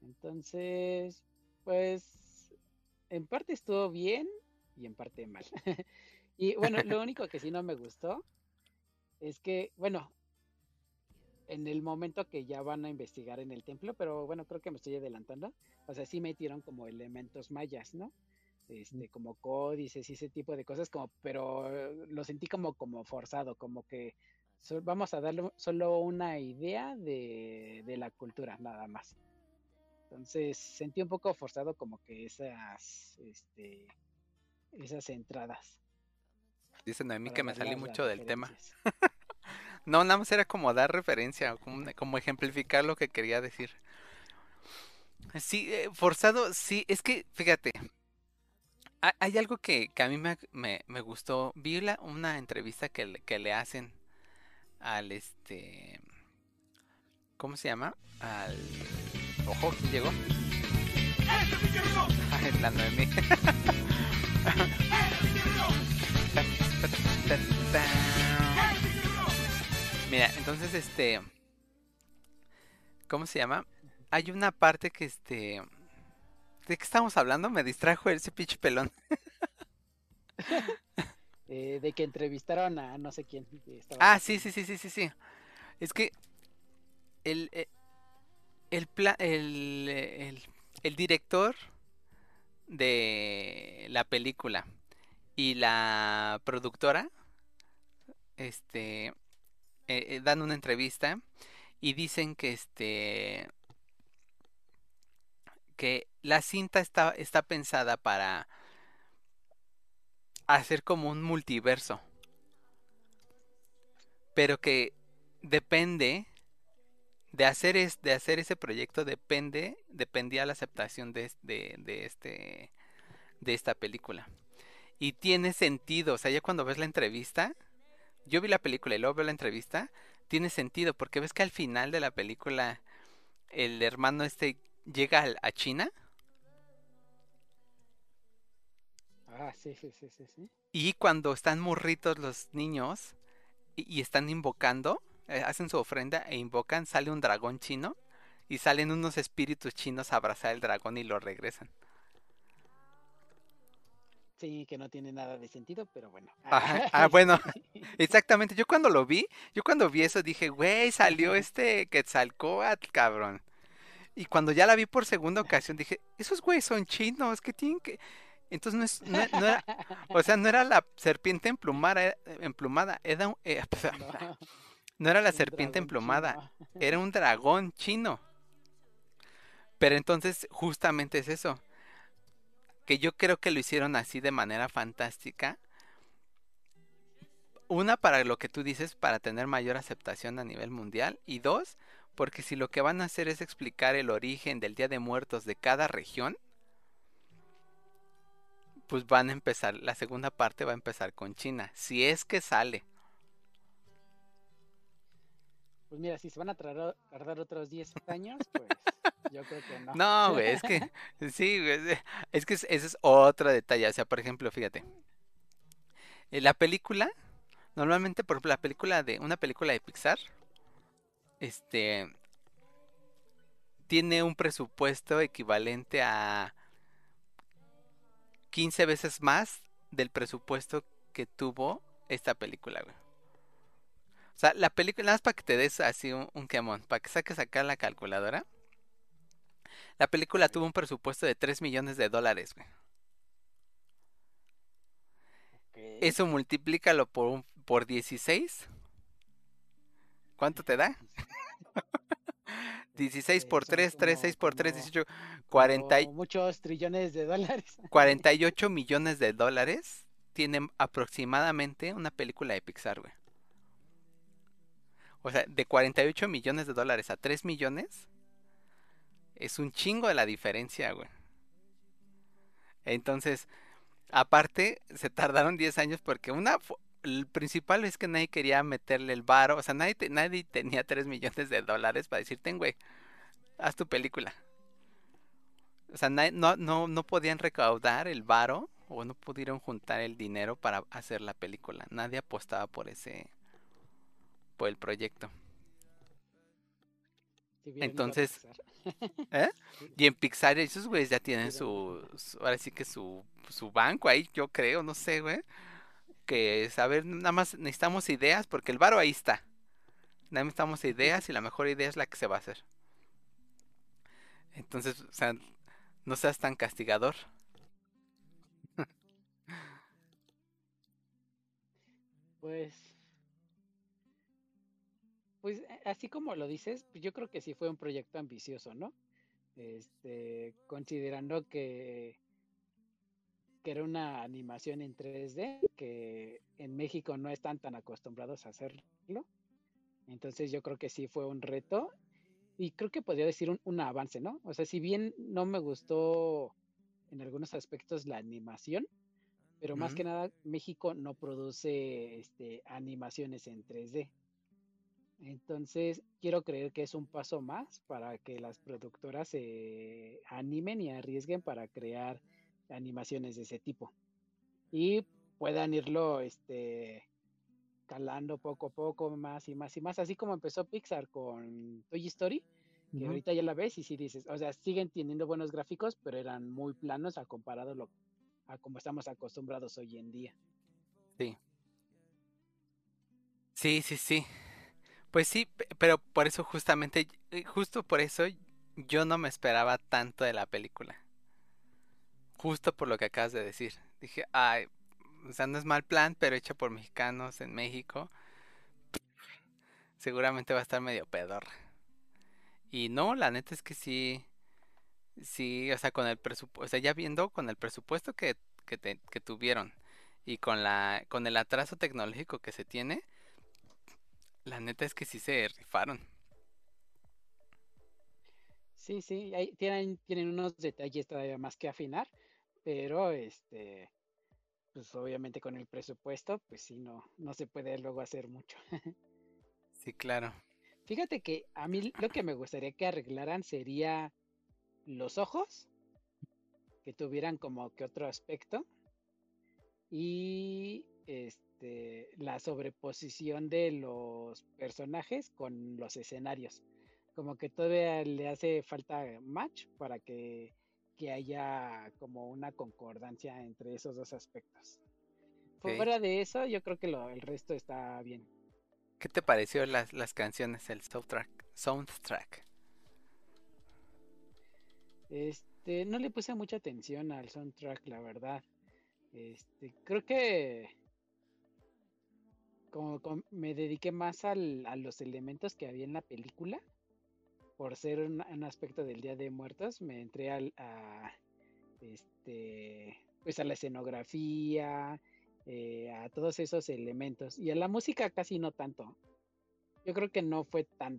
Entonces, pues en parte estuvo bien y en parte mal. Y bueno, lo único que sí no me gustó es que, bueno, en el momento que ya van a investigar en el templo, pero bueno, creo que me estoy adelantando. O sea, sí metieron como elementos mayas, ¿no? Este, como códices y ese tipo de cosas, como, pero lo sentí como, como forzado, como que so- vamos a darle solo una idea de, de la cultura, nada más. Entonces sentí un poco forzado como que esas, este, esas entradas. Dice Noemí para que me salí mucho del tema. No, nada más era como dar referencia, como, como ejemplificar lo que quería decir. Sí, eh, forzado, sí, es que, fíjate, ha- hay algo que, que a mí me, me, me gustó. Vi la- una entrevista que, le- que le hacen al este. ¿Cómo se llama? Al. Ojo, ¿quién llegó? Ay, la Noemí. Mira, entonces este. ¿Cómo se llama? Hay una parte que este. ¿De qué estamos hablando? Me distrajo ese pinche pelón. Eh, de que entrevistaron a no sé quién. Ah, sí, sí, sí, sí, sí, sí. Es que el eh, el, el, el, el director de la película y la productora este eh, eh, dan una entrevista y dicen que este que la cinta está, está pensada para hacer como un multiverso. Pero que depende de hacer es, de hacer ese proyecto depende dependía la aceptación de, de, de este de esta película. Y tiene sentido o sea ya cuando ves la entrevista yo vi la película y luego veo la entrevista tiene sentido porque ves que al final de la película el hermano este llega a China Ah, sí, sí, sí, sí, sí. y cuando están morritos los niños y, y están invocando, eh, hacen su ofrenda e invocan, sale un dragón chino y salen unos espíritus chinos a abrazar el dragón y lo regresan. Sí, que no tiene nada de sentido, pero bueno. Ajá, ah, bueno. Exactamente, yo cuando lo vi, yo cuando vi eso dije, güey, salió este Quetzalcóatl, cabrón. Y cuando ya la vi por segunda ocasión dije, esos güeyes son chinos, que tienen que... Entonces no, es, no, no era, o sea, no era la serpiente emplumada, era- emplumada, era un- eh, No, no era la serpiente emplumada, chino. era un dragón chino. Pero entonces justamente es eso, que yo creo que lo hicieron así de manera fantástica. Una, para lo que tú dices, para tener mayor aceptación a nivel mundial. Y dos, porque si lo que van a hacer es explicar el origen del Día de Muertos de cada región, pues van a empezar, la segunda parte va a empezar con China, si es que sale. Pues mira, si se van a tardar, tardar otros 10 años, pues yo creo que no. No, güey, es que sí, güey, es- que es- ese es otro detalle. O sea, por ejemplo, fíjate, en la película, normalmente, por ejemplo, la película de una película de Pixar, este, tiene un presupuesto equivalente a 15 veces más del presupuesto que tuvo esta película, güey. O sea, la película, nada más para que te des así un, un quemón, para que saques acá la calculadora. La película tuvo un presupuesto de 3 millones de dólares, güey. Ok. Eso multiplícalo por, un, por 16. ¿Cuánto te da? 16 por Eh, son 3, 3, como- 6 por 3, como- 18, 40, y- como muchos trillones de dólares. 48 millones de dólares tienen aproximadamente una película de Pixar, güey. O sea, de 48 millones de dólares a 3 millones es un chingo de la diferencia, güey. Entonces, aparte, se tardaron 10 años porque una, el principal es que nadie quería meterle el varo, o sea, nadie, te- nadie tenía 3 millones de dólares para decirte, güey, haz tu película. O sea, nadie- no, no, no podían recaudar el varo o no pudieron juntar el dinero para hacer la película. Nadie apostaba por ese, por el proyecto. Entonces. ¿Eh? Y en Pixar esos güeyes ya tienen su, su- ahora sí que su, su banco ahí, yo creo, no sé, güey. Que saber, nada más necesitamos ideas porque el varo ahí está. Nada más necesitamos ideas y la mejor idea es la que se va a hacer. Entonces, o sea, no seas tan castigador. Pues, pues eh, así como lo dices, pues yo creo que sí fue un proyecto ambicioso, ¿no? Este, considerando que, que era una animación en 3D, que en México no están tan acostumbrados a hacerlo. Entonces yo creo que sí fue un reto y creo que podría decir un, un avance, ¿no? O sea, si bien no me gustó en algunos aspectos la animación, pero más que nada México no produce este, animaciones en 3D. Entonces, quiero creer que es un paso más para que las productoras se animen y arriesguen para crear animaciones de ese tipo. Y puedan irlo este, calando poco a poco, más y más y más, así como empezó Pixar con Toy Story, que ahorita ya la ves y sí dices, o sea, siguen teniendo buenos gráficos, pero eran muy planos a comparado lo, a como estamos acostumbrados hoy en día. Sí. Sí, sí, sí. Pues sí, pero por eso justamente, eh, justo por eso yo no me esperaba tanto de la película. Justo por lo que acabas de decir. Dije, ay, o sea, no es mal plan, pero hecha por mexicanos en México. Seguramente va a estar medio pedor. Y no, la neta es que sí. Sí, o sea, con el presupuesto, o sea, ya viendo con el presupuesto que, que, que tuvieron y con la con el atraso tecnológico que se tiene, la neta es que sí se rifaron. Sí, sí, tienen, tienen unos detalles todavía más que afinar, pero este, pues obviamente con el presupuesto, pues sí, no, no se puede luego hacer mucho. sí, claro. Fíjate que a mí lo que me gustaría que arreglaran sería los ojos, que tuvieran como que otro aspecto, y este, la sobreposición de los personajes con los escenarios. Como que todavía le hace falta match para que, haya como una concordancia entre esos dos aspectos. Fuera de eso, yo creo que lo, el resto está bien. ¿Qué te pareció las, las canciones, el soundtrack? soundtrack? Este, no le puse mucha atención al soundtrack, la verdad. Este, creo que como, me dediqué más al, a los elementos que había en la película, por ser un, aspecto del Día de Muertos, me entré al, a, este, pues a la escenografía, eh, a todos esos elementos. Y a la música casi no tanto. Yo creo que no fue tan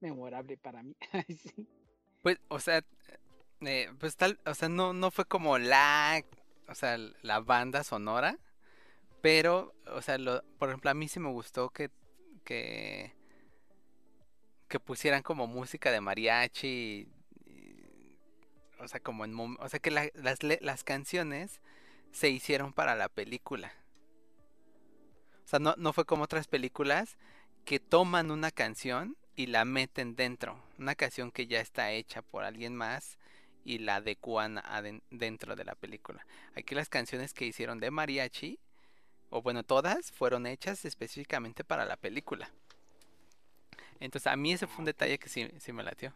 memorable para mí. Pues, o sea, eh, pues tal, o sea, no, no fue como la, o sea, la banda sonora, pero, o sea, por ejemplo, a mí sí me gustó que, que, que pusieran como música de mariachi, o sea, como en, o sea, que las, las canciones se hicieron para la película. O sea, no, no fue como otras películas que toman una canción y la meten dentro. Una canción que ya está hecha por alguien más y la adecuan dentro de la película. Aquí las canciones que hicieron de mariachi, o bueno, todas fueron hechas específicamente para la película. Entonces a mí ese fue un detalle que sí, sí me latió.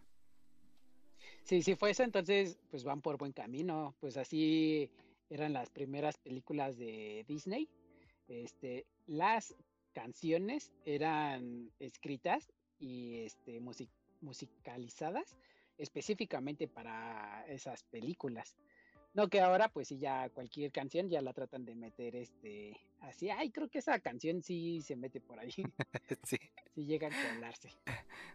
Sí, sí fue eso, entonces pues van por buen camino. Pues así eran las primeras películas de Disney. Este, las canciones eran escritas y este, musicalizadas específicamente para esas películas. No que ahora, pues sí, ya cualquier canción ya la tratan de meter este así. Ay, creo que esa canción sí se mete por ahí. sí. Sí llega a colarse.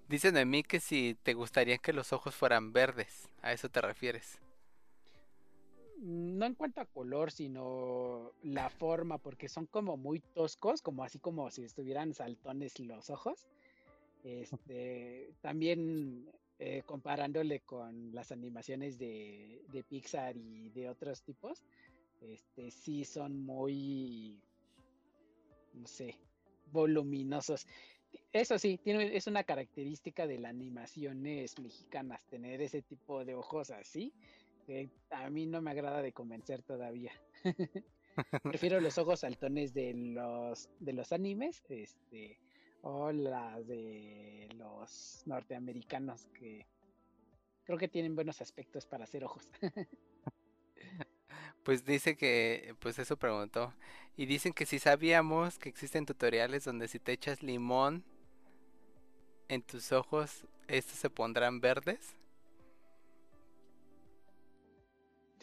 Dicen de mí que si te gustaría que los ojos fueran verdes, ¿a eso te refieres? no en cuanto a color, sino la forma, porque son como muy toscos, como así como si estuvieran saltones los ojos. Este, también eh, comparándole con las animaciones de, Pixar y de otros tipos, este, sí son muy, no sé, voluminosos. Eso sí, tiene, es una característica de las animaciones mexicanas, tener ese tipo de ojos así a mí no me agrada de convencer todavía. Prefiero los ojos saltones de los de los animes, este, o las de los norteamericanos que creo que tienen buenos aspectos para hacer ojos. Pues dice que, pues eso preguntó. Y dicen que si sabíamos que existen tutoriales donde si te echas limón en tus ojos, estos se pondrán verdes.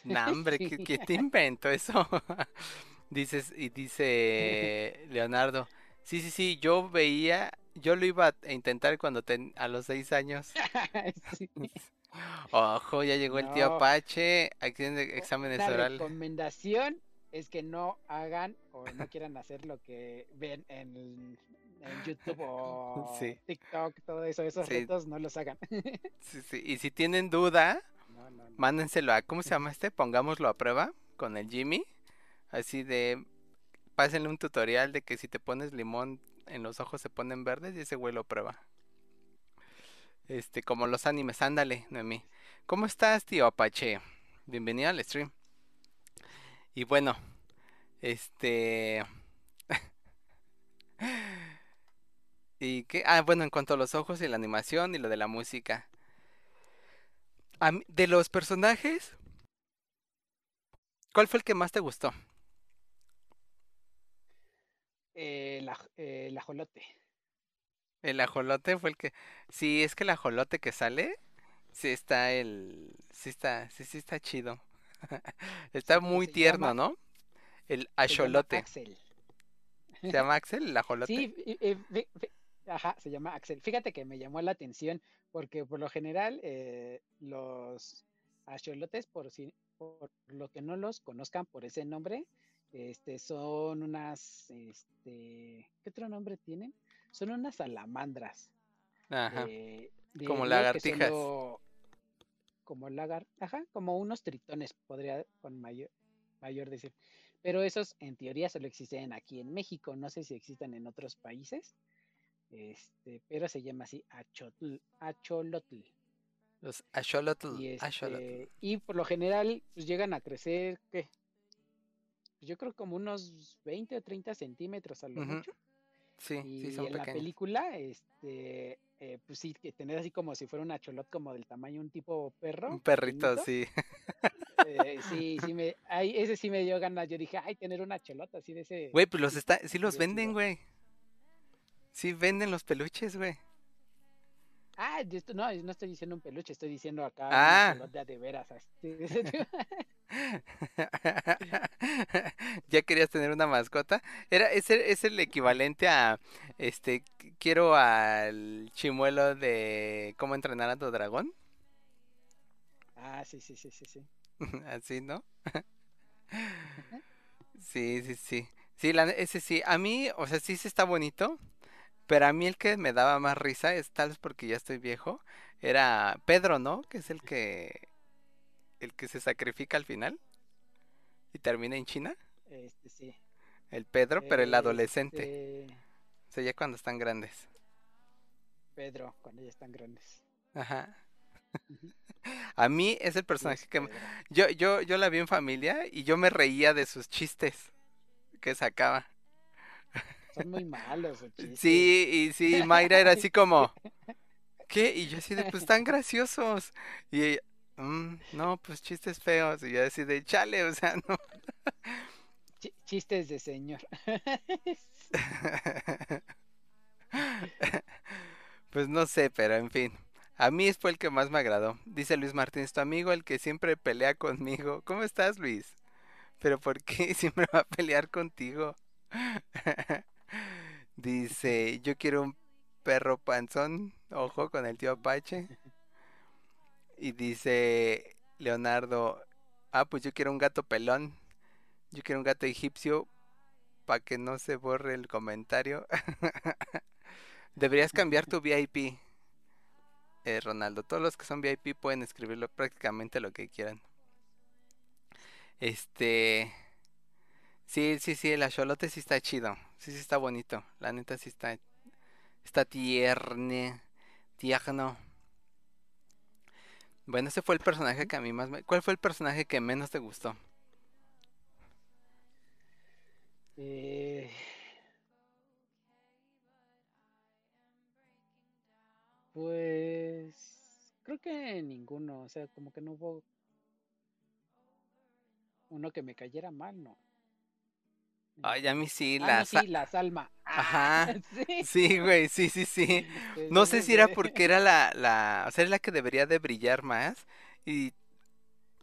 No, hombre, ¿qué, te invento eso? Dices, y dice Leonardo, sí, sí, sí, yo veía, yo lo iba a intentar cuando ten, a los seis años. Ojo, ya llegó el tío Apache, aquí tienen exámenes orales. La recomendación es que no hagan o no quieran hacer lo que ven en en YouTube o Sí. TikTok, todo eso, esos Sí. retos no los hagan. Sí, sí. Y si tienen duda, no, no. mándenselo a, ¿cómo se llama este? Pongámoslo a prueba con el Jimmy. Así de, pásenle un tutorial de que si te pones limón en los ojos se ponen verdes y ese güey lo prueba. Este, como los animes, ándale, Noemí. ¿Cómo estás, tío Apache? Bienvenido al stream. Y bueno, este... ¿Y qué? Ah, bueno, en cuanto a los ojos y la animación y lo de la música. Mí- de los personajes, ¿cuál fue el que más te gustó? Eh, eh, el ajolote. El ajolote fue el que... Sí, es que el ajolote que sale, sí está el... Sí está, sí, sí está chido. Está muy tierno, llama- ¿no? El Se llama ajolote. Axel. ¿Se llama Axel, el ajolote? Sí, ajá, se llama Axel. Fíjate que me llamó la atención porque por lo general eh, los axolotes, por, si, por lo que no los conozcan por ese nombre, este, son unas, este, ¿qué otro nombre tienen? Son unas salamandras. Ajá. eh, Como lagartijas. como lagar, ajá, como unos tritones, podría con mayor, mayor decir. Pero esos en teoría solo existen aquí en México, no sé si existen en otros países. Este, pero se llama así achotl, acholotl. Los axolotl. Y axolotl. este, y por lo general, pues llegan a crecer, ¿qué? Yo creo como unos 20 o 30 centímetros a lo mucho. Sí, Y sí, son en la película, este, eh, pues sí, que tener así como si fuera un acholot como del tamaño un tipo perro. Un perrito, sí. eh, sí, sí me, ay, ese sí me dio ganas. Yo dije, ay, tener una cholota así de ese. Güey, pues los está, sí los venden, güey. Sí venden los peluches, güey. Ah, esto- no, no estoy diciendo un peluche, estoy diciendo acá Ah. una de veras. ¿Ya querías tener una mascota? Era, es el, es el equivalente a, este, qu- quiero al chimuelo de cómo entrenar a tu dragón. Ah, sí, sí, sí, sí, sí. Así, ¿no? Sí, sí, sí. Sí, la, ese sí. A mí, o sea, sí, sí está bonito. Pero a mí el que me daba más risa, es tal vez porque ya estoy viejo, era Pedro, ¿no? Que es el que, el que se sacrifica al final y termina en China. Este sí. El Pedro, pero el adolescente. Este, O sea, ya cuando están grandes. Pedro, cuando ya están grandes. Ajá. A mí es el personaje que... Yo, yo, yo la vi en familia y yo me reía de sus chistes que sacaba. Son muy malos chistes. Sí, y sí, Mayra era así como... ¿Qué? Y yo así de, pues están graciosos. Y ella, "Mm, no, pues chistes feos. Y yo así de, chale, o sea, no. Chi- Chistes de señor. Pues no sé, pero en fin. A mí fue el que más me agradó. Dice Luis Martínez, tu amigo, el que siempre pelea conmigo. ¿Cómo estás, Luis? ¿Pero por qué siempre va a pelear contigo? Dice, yo quiero un perro panzón. Ojo con el tío Apache. Y dice Leonardo, ah, pues yo quiero un gato pelón. Yo quiero un gato egipcio para que no se borre el comentario. Deberías cambiar tu VIP, eh, Ronaldo. Todos los que son VIP pueden escribirlo prácticamente lo que quieran. Este. Sí, sí, sí, el axolote sí está chido. Sí, sí está bonito. La neta sí está. Está tierne. Tierno. Bueno, ese fue el personaje que a mí más me. ¿Cuál fue el personaje que menos te gustó? Eh, pues creo que ninguno, o sea, como que no hubo uno que me cayera mal, ¿no? Ay, a mí sí, Ah, la. no, sa- sí, la Salma. Ajá. sí. Sí, güey, sí, sí, sí. No sé si era porque era la, la, o sea, era la que debería de brillar más y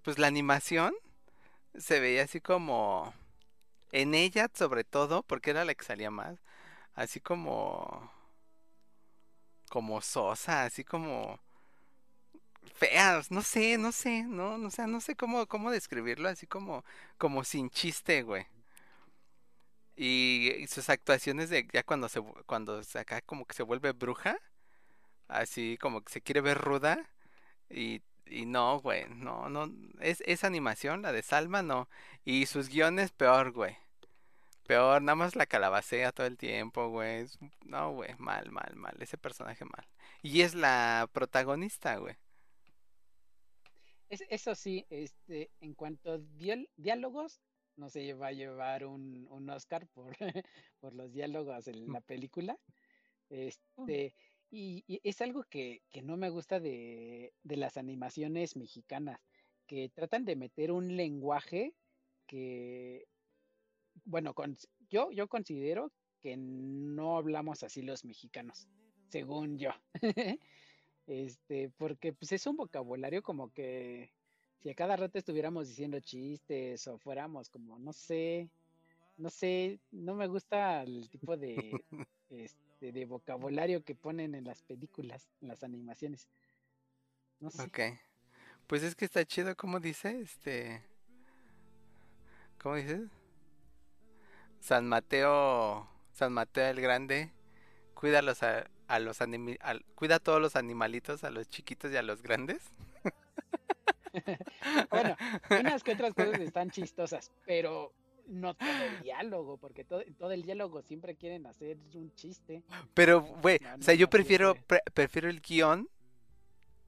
pues la animación se veía así como en ella sobre todo, porque era la que salía más, así como como sosa, así como feas, no sé, no sé, no, no, o sea, no sé cómo cómo describirlo, así como como sin chiste, güey. Y, y sus actuaciones de ya cuando se cuando acá como que se vuelve bruja, así como que se quiere ver ruda y, y no, güey, no, no, es esa animación, la de Salma, no. Y sus guiones peor, güey. Peor, nada más la calabacea todo el tiempo, güey. No, güey, mal, mal, mal, ese personaje mal. Y es la protagonista, güey. Es, eso sí, este, en cuanto a diálogos, no se va a llevar un, un Oscar por, por los diálogos en la película. Este, y, y es algo que, que no me gusta de, de las animaciones mexicanas, que tratan de meter un lenguaje que, bueno, cons- yo, yo considero que no hablamos así los mexicanos, según yo. Este, porque pues es un vocabulario como que si a cada rato estuviéramos diciendo chistes o fuéramos como, no sé, no sé, no me gusta el tipo de, este, de vocabulario que ponen en las películas, en las animaciones. No sé. Ok. Pues es que está chido, como dice, este, ¿cómo dices? San Mateo, San Mateo el Grande, cuida a los, a, a los cuida a todos los animalitos, a los chiquitos y a los grandes. Bueno, unas que otras cosas están chistosas, pero no todo el diálogo, porque todo, todo el diálogo siempre quieren hacer un chiste. Pero, güey, No, o sea, yo prefiero, pre- prefiero el guion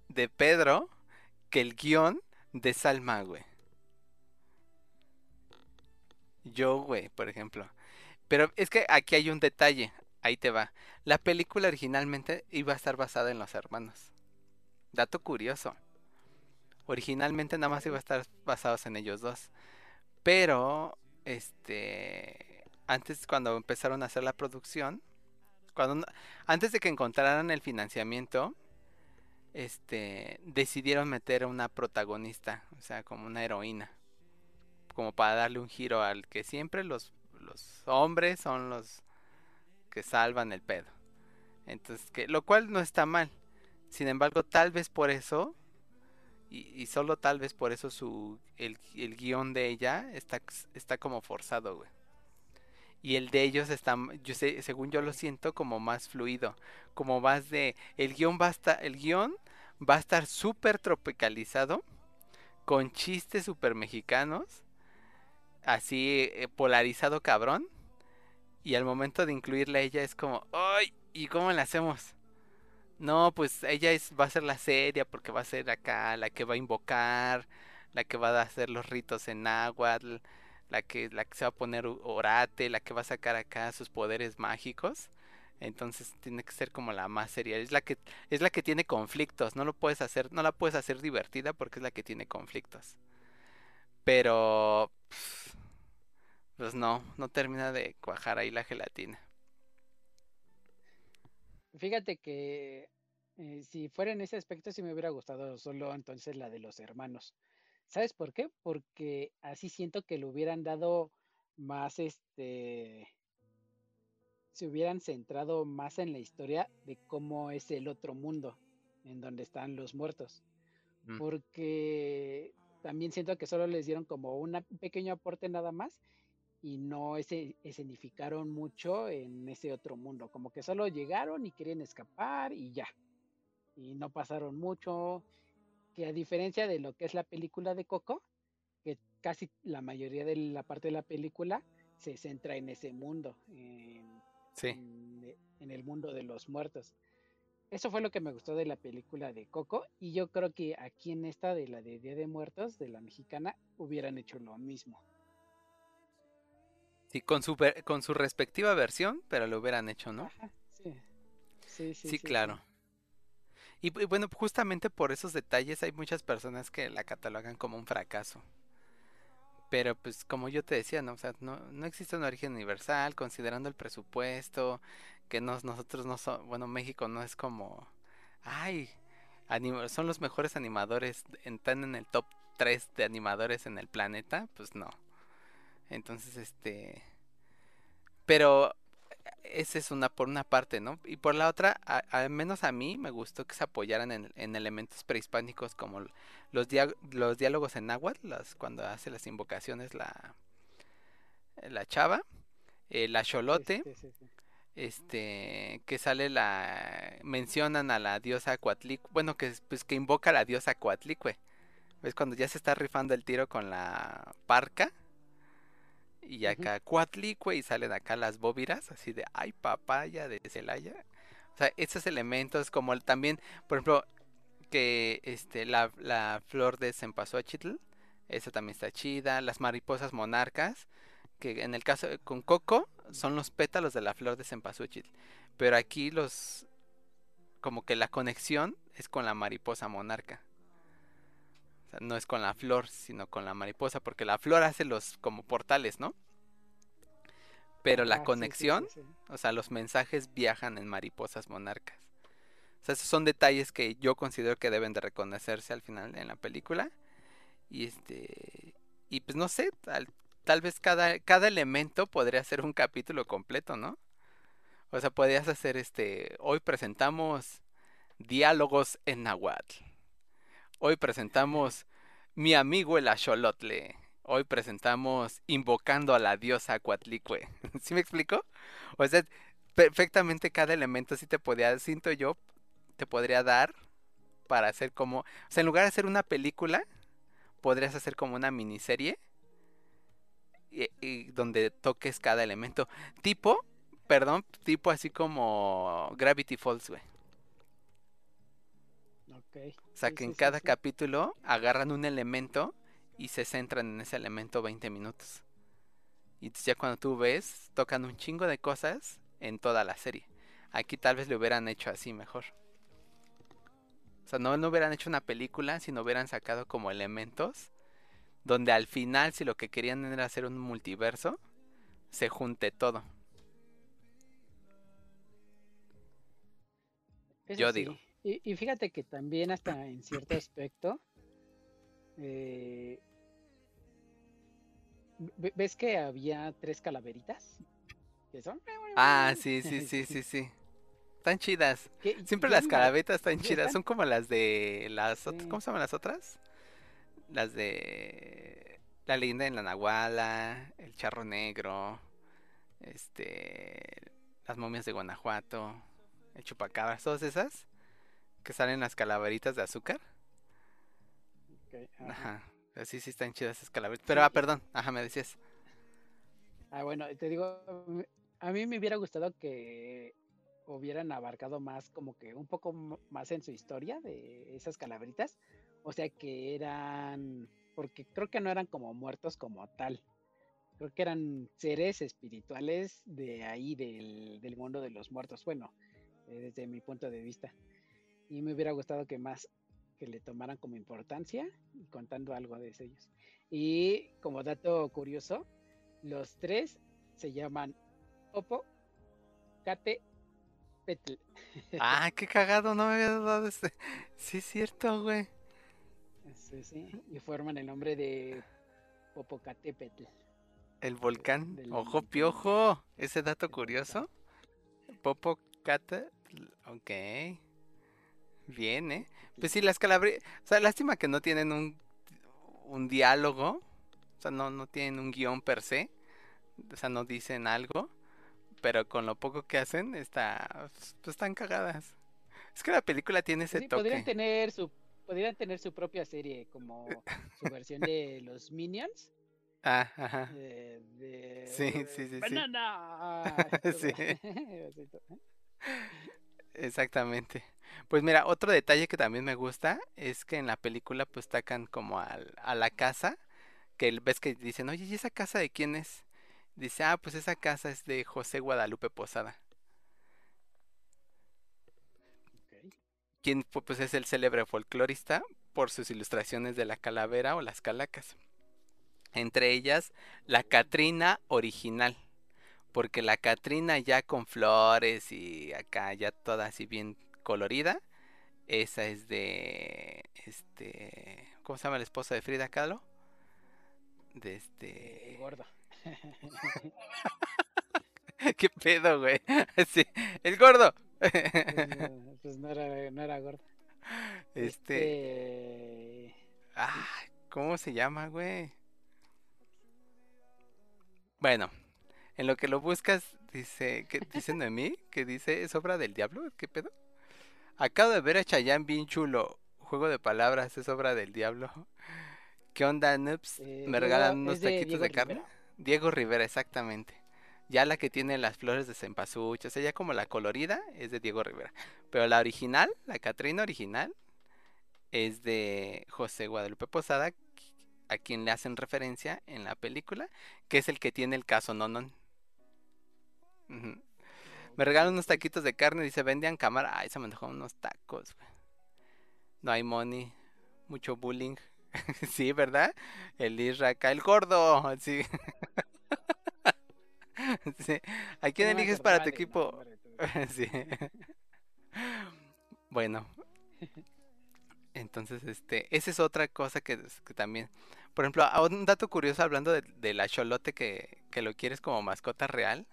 de Pedro que el guion de Salma, güey. Yo, güey, por ejemplo. Pero es que aquí hay un detalle, ahí te va. La película originalmente iba a estar basada en los hermanos. Dato curioso. Originalmente nada más iba a estar basados en ellos dos. Pero, este, antes cuando empezaron a hacer la producción, cuando antes de que encontraran el financiamiento, este, decidieron meter a una protagonista, o sea, como una heroína, como para darle un giro al que siempre los, los hombres son los que salvan el pedo. Entonces, que, lo cual no está mal. Sin embargo, tal vez por eso, y, solo tal vez por eso su, el, el guion de ella está, está como forzado, güey. Y el de ellos está, yo sé, según yo lo siento, como más fluido. Como más de. El guion va a estar. El guion va a estar súper tropicalizado. Con chistes súper mexicanos. Así eh, polarizado cabrón. Y al momento de incluirla a ella es como. ¡Ay! ¿Y cómo la hacemos? No, pues ella es, va a ser la seria porque va a ser acá la que va a invocar, la que va a hacer los ritos en náhuatl, la que, la que se va a poner orate, la que va a sacar acá sus poderes mágicos. Entonces tiene que ser como la más seria. Es la que, es la que tiene conflictos. No lo puedes hacer, no la puedes hacer divertida porque es la que tiene conflictos. Pero pues no, no termina de cuajar ahí la gelatina. Fíjate que eh, si fuera en ese aspecto sí me hubiera gustado solo entonces la de los hermanos. ¿Sabes por qué? Porque así siento que le hubieran dado más, este, se hubieran centrado más en la historia de cómo es el otro mundo, en donde están los muertos. Mm. Porque también siento que solo les dieron como un pequeño aporte nada más y no ese, escenificaron mucho en ese otro mundo. Como que solo llegaron y querían escapar y ya. Y no pasaron mucho. Que a diferencia de lo que es la película de Coco, que casi la mayoría de la parte de la película se centra en ese mundo, en, Sí. en, e- en el mundo de los muertos. Eso fue lo que me gustó de la película de Coco y yo creo que aquí en esta de la de Día de Muertos, de la mexicana, hubieran hecho lo mismo. Sí, con su, con su respectiva versión, pero lo hubieran hecho, ¿no? Ajá, sí. Sí, sí, Sí, sí, claro. Y, y bueno, justamente por esos detalles hay muchas personas que la catalogan como un fracaso. Pero pues como yo te decía, ¿no? O sea, no, no existe un origen universal, considerando el presupuesto, que nos, nosotros no somos, bueno, México no es como, ay, son los mejores animadores, están en el top 3 de animadores en el planeta, pues no. Entonces, este, pero esa es una por una parte, ¿no? Y por la otra, a- al menos a mí me gustó que se apoyaran en, en elementos prehispánicos como los, dia- los diálogos en náhuatl, las, cuando hace las invocaciones la, la chava, el acholote, Sí, sí, sí. este, que sale la, mencionan a la diosa Coatlicue, bueno, que, es- pues que invoca a la diosa Coatlicue. ¿Ves cuando ya se está rifando el tiro con la parca? Y acá Coatlicue y salen acá las bóviras, así de, ay, papaya de Celaya. O sea, esos elementos, como el- también, por ejemplo, que este, la, la flor de cempasúchil, esa también está chida. Las mariposas monarcas, que en el caso con Coco son los pétalos de la flor de cempasúchil. Pero aquí los, como que la conexión es con la mariposa monarca. Sea, no es con la flor, sino con la mariposa, porque la flor hace los como portales, ¿no? Pero la sí, conexión, sí, sí. o sea, los mensajes viajan en mariposas monarcas. O sea, esos son detalles que yo considero que deben de reconocerse al final en la película. Y este. Y pues no sé, tal, tal vez cada, cada elemento podría ser un capítulo completo, ¿no? O sea, podrías hacer este. Hoy presentamos diálogos en Nahuatl. Hoy presentamos mi amigo el Axolotle. Hoy presentamos invocando a la diosa Coatlicue. ¿Sí me explico? O sea, perfectamente cada elemento sí te podía, siento yo, te podría dar para hacer como, o sea, en lugar de hacer una película, podrías hacer como una miniserie y, y donde toques cada elemento. Tipo, perdón, tipo así como Gravity Falls, güey. O sea, sí, que en sí, cada sí. capítulo agarran un elemento y se centran en ese elemento 20 minutos. Y ya cuando tú ves, tocan un chingo de cosas en toda la serie. Aquí tal vez lo hubieran hecho así mejor. O sea, no, no hubieran hecho una película, sino hubieran sacado como elementos donde al final, si lo que querían era hacer un multiverso, se junte todo. Eso Yo digo. Y, y fíjate que también hasta en cierto aspecto, eh, ve- ¿ves que había tres calaveritas? Que son... Ah, sí, sí, sí, sí, sí. Están chidas. Siempre las calavetas están chidas. Son como las de las ot- Sí. ¿Cómo se llaman las otras? Las de La leyenda en la Nahuala, El Charro Negro, este, Las momias de Guanajuato, El Chupacabras, todas esas que salen las calaveritas de azúcar. Ok, ajá. Ajá. Así sí están chidas esas calaveritas. Pero, ah, Sí. perdón. Ajá, me decías. Ah, bueno, te digo, a mí me hubiera gustado que hubieran abarcado más, como que un poco más en su historia de esas calaveritas. O sea, que eran, porque creo que no eran como muertos como tal. Creo que eran seres espirituales de ahí, del, del mundo de los muertos. Bueno, eh, desde mi punto de vista. Y me hubiera gustado que más, que le tomaran como importancia y contando algo de ellos. Y como dato curioso, los tres se llaman Opo, Kate, Petl. Ah, qué cagado, no me había dado ese. Sí, es cierto, güey. Sí, sí, y forman el nombre de Popocatépetl. El volcán. del- Ojo piojo. Ese dato curioso. Popo Cata. Ok. Bien, ¿eh? Pues sí, las calabres. O sea, lástima que no tienen un, un diálogo. O sea, no, no tienen un guion per se. O sea, no dicen algo. Pero con lo poco que hacen, está, pues están cagadas. Es que la película tiene ese Sí, podrían toque. tener su podrían tener su propia serie como su versión de los Minions Ah, ajá. de, de- Sí, sí, sí, banana. Sí. Exactamente. Pues mira, otro detalle que también me gusta es que en la película pues tacan como al- a la casa, que el- ves que dicen, oye, ¿y esa casa de quién es? Dice, ah, pues esa casa es de José Guadalupe Posada, quien pues es el célebre folclorista por sus ilustraciones de la calavera o las calacas. Entre ellas, la Catrina original, porque la Catrina ya con flores y acá ya toda así bien colorida, esa es de, este, ¿cómo se llama la esposa de Frida Kahlo? De este, gordo. ¿qué pedo, güey? Sí, el gordo. Pues, no, pues no era, no era gordo. Este, Este, ah, ¿cómo se llama, güey? Bueno, En lo que lo buscas, dice, ¿qué dice Noemí? Que dice, ¿es obra del diablo? ¿Qué pedo? Acabo de ver a Chayanne bien chulo. Juego de palabras, es obra del diablo. ¿Qué onda, noobs? Eh, ¿Me regalan ¿es unos de taquitos de carne? Rivera? Diego Rivera, exactamente. Ya la que tiene las flores de cempasúchil, o sea, ya como la colorida es de Diego Rivera. Pero la original, la Catrina original, es de José Guadalupe Posada, a quien le hacen referencia en la película, que es el que tiene el caso Nonon. Me regalan unos taquitos de carne, dice, vendían cámara. Ay, se me antojaron unos tacos, güey. No hay money, mucho bullying. sí, ¿verdad? El Isra acá, el gordo. Sí. sí. ¿A quién No eliges para tu equipo? nombre, tú. sí. Bueno. Entonces, este, esa es otra cosa que, que también, por ejemplo, un dato curioso hablando de, del axolote que, que lo quieres como mascota real.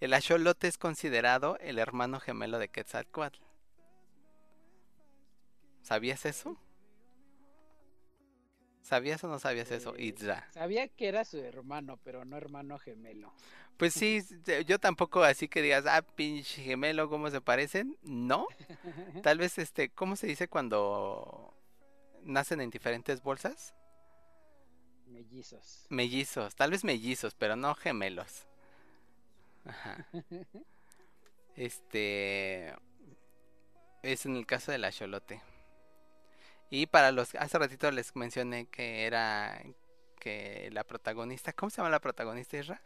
El axolote es considerado el hermano gemelo de Quetzalcóatl. ¿Sabías eso? ¿Sabías o no sabías eso, Eh, Itzra? Sabía que era su hermano, pero no hermano gemelo. Pues sí, yo tampoco así que digas, ah, pinche gemelo, ¿cómo se parecen? No, tal vez este, ¿cómo se dice cuando nacen en diferentes bolsas? Mellizos. Mellizos, tal vez mellizos, pero no gemelos. Ajá. Este es en el caso del axolote. Y para los hace ratito les mencioné que era que la protagonista, ¿cómo se llama la protagonista, Isra?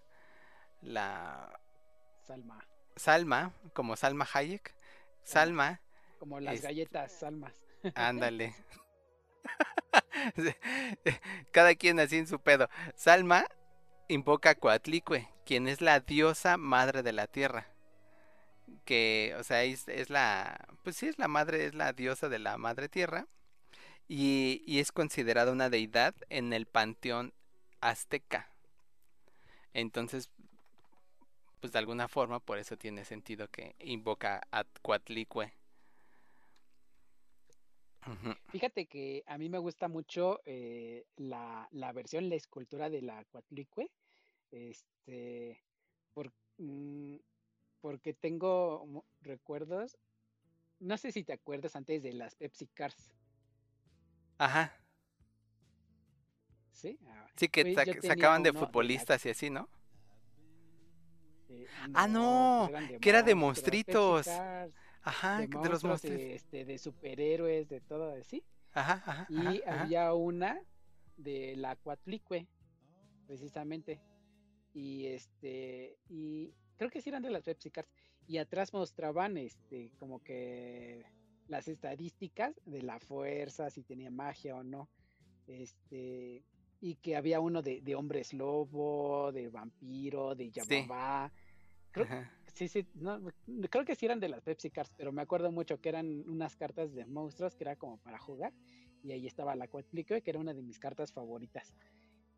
La Salma. Salma, como Salma Hayek. Salma, Como las galletas salmas. ándale. Cada quien así en su pedo. Salma invoca a Coatlicue, quien es la diosa madre de la tierra. Que, o sea, es, la, pues sí, es la madre, es la diosa de la madre tierra. Y, y es considerada una deidad en el panteón azteca. Entonces, pues de alguna forma, por eso tiene sentido que invoca a Coatlicue. Fíjate que a mí me gusta mucho eh, la, la versión, la escultura de la Coatlicue, este, por- mm, porque tengo recuerdos, no sé si te acuerdas antes de las Pepsi Cars, Ajá. ¿sí? Ah, Sí, que pues sac- sacaban de uno de la- futbolistas y así, ¿no? eh, Ah, no, que era de monstruitos. Ajá, de de los monstruos, este, de superhéroes, de todo así. Ajá, ajá, Y ajá, ajá. había una de la Coatlicue, precisamente. Y este, y creo que sí eran de las Pepsi Cards. Y atrás mostraban este, como que las estadísticas de la fuerza, si tenía magia o no. Este, y que había uno de, de hombres lobo, de vampiro, de Sí. Yababa. Creo. Sí, sí, no, creo que sí eran de las Pepsi Cards, pero me acuerdo mucho que eran unas cartas de monstruos que era como para jugar. Y ahí estaba la Coatlicue, que era una de mis cartas favoritas.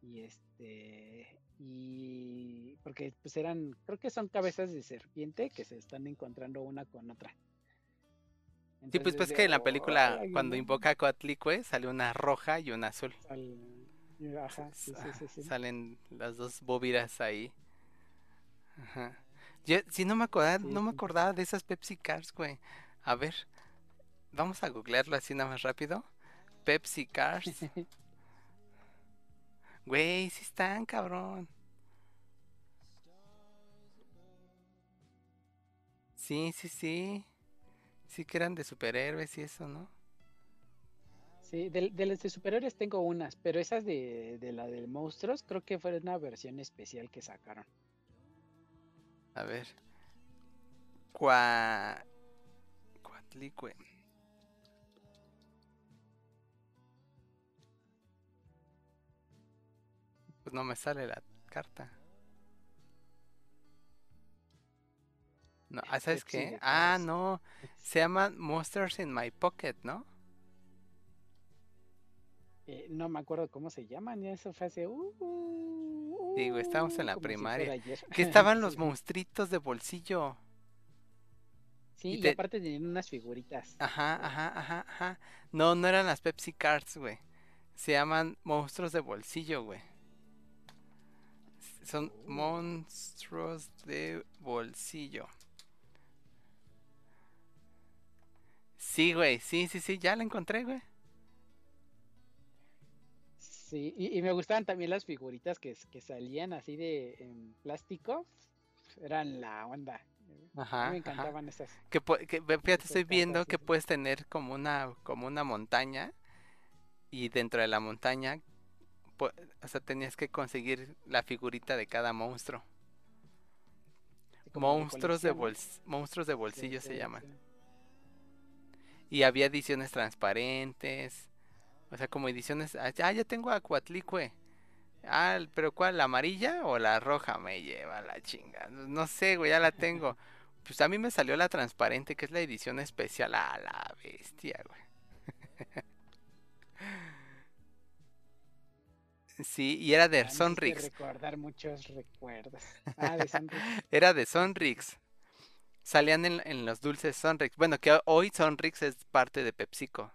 Y este, y porque pues eran, creo que son cabezas de serpiente que se están encontrando una con otra. Sí, pues pues de, que en la película, "Ay, cuando no", invoca a Coatlicue, sale una roja y una azul. sal- Ajá, sí, sí, sí. Salen las dos bóvidas ahí. Ajá. Yo, sí, no me acordaba, no me acordaba de esas Pepsi Cars, güey. A ver, vamos a googlearlo así nada más rápido. Pepsi Cars. Güey, sí están, cabrón. Sí, sí, sí. Sí que eran de superhéroes y eso, ¿no? Sí, de, de las de superhéroes tengo unas, pero esas de, de la de monstruos creo que fue una versión especial que sacaron. A ver. Cua... Cuatlicue. No me sale la carta. No, ah, ¿sabes qué? Ah, no. Se llaman Monsters in My Pocket, ¿no? Eh, no me acuerdo cómo se llaman, ya eso fue hace. Uh, Sí, güey, estábamos en la si primaria. Que estaban los Sí. monstruitos de bolsillo. Sí, y y, te- aparte tenían unas figuritas. Ajá, ajá, ajá, ajá. No, no eran las Pepsi Cards, güey. Se llaman monstruos de bolsillo, güey. Son monstruos de bolsillo. Sí, güey, sí, sí, sí, ya la encontré, güey. Sí, y, y me gustaban también las figuritas que, que salían así de en plástico. Eran la onda. Ajá. me ajá. encantaban esas. Que, que fíjate, estoy viendo que puedes tener como una, como una montaña y dentro de la montaña, o sea, tenías que conseguir la figurita de cada monstruo. Monstruos de bols- monstruos de Sí, bolsillo se sí, llaman. sí. Y había ediciones transparentes. O sea, como ediciones. Ah, ya tengo a Coatlicue. Ah, pero ¿cuál? ¿La amarilla o la roja? Me lleva la chinga. No sé, güey, ya la tengo. Pues a mí me salió la transparente, que es la edición especial. A la bestia, güey. Sí, y era de Ah, Sonrix. recordar muchos recuerdos. Ah, de Sonrix. Era de Sonrix. Salían en, en los dulces Sonrix. Bueno, que hoy Sonrix es parte de PepsiCo.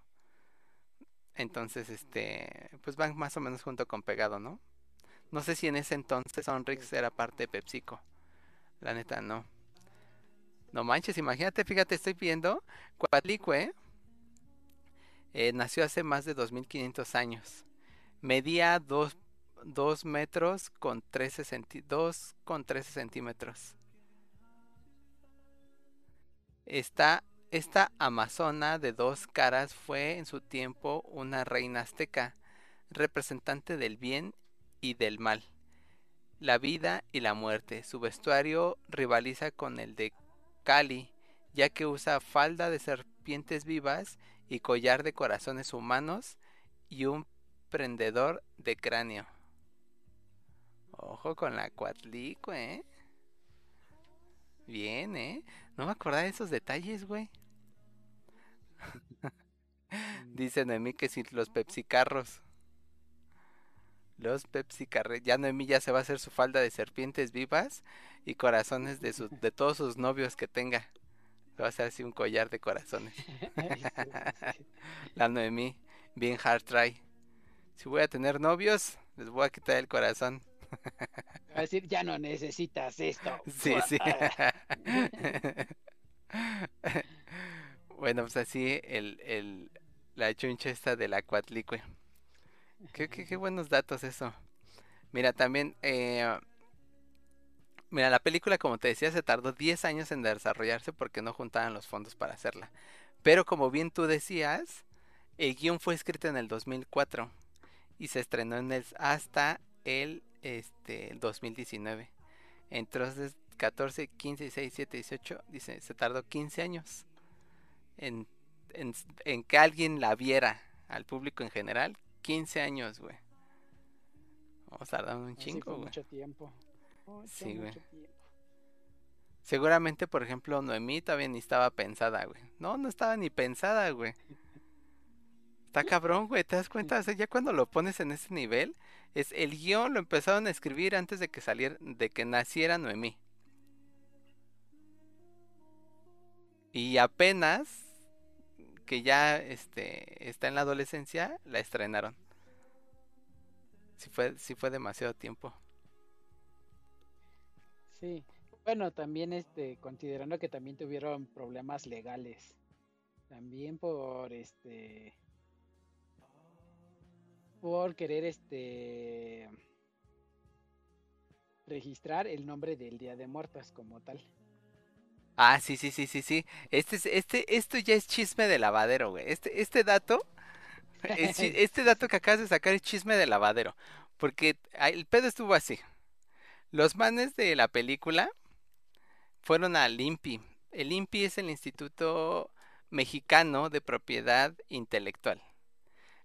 Entonces, este, pues van más o menos junto con pegado, ¿no? No sé si en ese entonces Sonrix era parte de PepsiCo. La neta, no. No manches, imagínate, fíjate, estoy viendo. Coatlicue eh, nació hace más de 2500 años. Medía 2 metros con 13 centi 2 con 13 centímetros. Esta, esta amazona de dos caras fue en su tiempo una reina azteca, representante del bien y del mal, la vida y la muerte. Su vestuario rivaliza con el de Kali, ya que usa falda de serpientes vivas y collar de corazones humanos y un prendedor de cráneo. Ojo con la cuatlicue, ¿eh? Bien, ¿eh? No me acordaba de esos detalles, güey. Dice Noemí que si los pepsicarros. Los pepsicarros. Ya Noemí ya se va a hacer su falda de serpientes vivas y corazones de, sus, de todos sus novios que tenga. Se va a hacer así un collar de corazones. La Noemí, bien hard try. Si voy a tener novios, les voy a quitar el corazón. Va a decir, ya no necesitas esto. Sí, sí. Bueno, pues así el, el, la chuncha esta de la cuatlicue. Qué, qué, qué buenos datos eso. Mira, también, eh, mira, la película, como te decía, se tardó 10 años en desarrollarse porque no juntaban los fondos para hacerla. Pero como bien tú decías, el guion fue escrito en el 2004 y se estrenó en el, hasta el este, 2019. Entonces, 14, 15, 16, 17, 18, dice, se tardó 15 años en, en, en que alguien la viera al público en general. 15 años, güey. Vamos tardando un chingo, güey. mucho tiempo. Mucho, Sí, güey. Seguramente, por ejemplo, Noemí todavía ni estaba pensada, güey. No, no estaba ni pensada, güey. Está cabrón, güey, ¿te das cuenta? O sea, ya cuando lo pones en ese nivel, es el guion lo empezaron a escribir antes de que saliera, de que naciera Noemí. Y apenas que ya este está en la adolescencia, la estrenaron. Sí fue, sí fue demasiado tiempo. Sí. Bueno, también este, considerando que también tuvieron problemas legales. También por este. Por querer este. registrar el nombre del Día de Muertos como tal. Ah, sí, sí, sí, sí, sí. Este, es- este, esto ya es chisme de lavadero, güey. Este, este dato, es chi- este dato que acabas de sacar es chisme de lavadero. Porque el pedo estuvo así. Los manes de la película fueron al INPI. El INPI es el Instituto Mexicano de Propiedad Intelectual.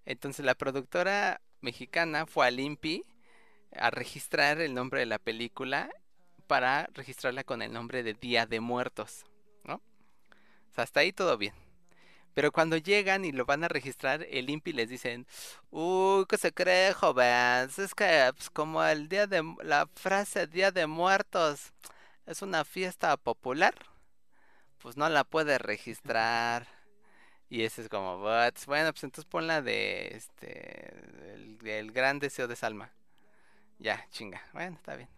Entonces la productora mexicana fue al INPI a registrar el nombre de la película para registrarla con el nombre de Día de Muertos, ¿no? O sea, hasta ahí todo bien. Pero cuando llegan y lo van a registrar, el INPI les dicen, uy, ¿qué se cree, jóvenes? Es que, pues, como el día de, la frase Día de Muertos es una fiesta popular, pues no la puede registrar. Y ese es como, "What?". Bueno, pues entonces ponla de, este, el, el gran deseo de Salma. Ya, chinga. Bueno, está bien.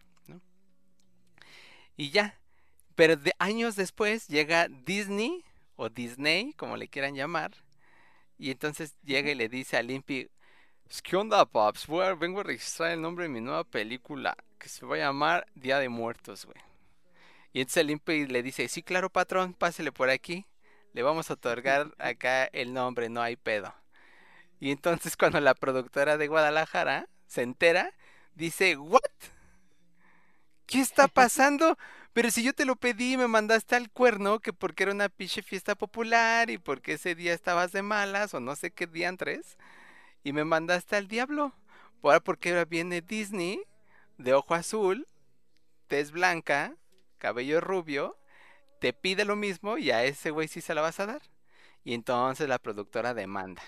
Y ya. Pero de años después llega Disney o Disney, como le quieran llamar. Y entonces llega y le dice a Limpy, ¿qué onda, Pops? vengo a registrar el nombre de mi nueva película, que se va a llamar Día de Muertos, güey. Y entonces Limpy le dice, sí, claro, patrón, pásele por aquí. Le vamos a otorgar acá el nombre, no hay pedo. Y entonces cuando la productora de Guadalajara se entera, dice, ¿what? ¿Qué está pasando? Pero si yo te lo pedí, me mandaste al cuerno, que porque era una pinche fiesta popular y porque ese día estabas de malas o no sé qué día tres, y me mandaste al diablo. Ahora porque ahora viene Disney, de ojo azul, tez blanca, cabello rubio, te pide lo mismo y a ese güey sí se la vas a dar. Y entonces la productora demanda.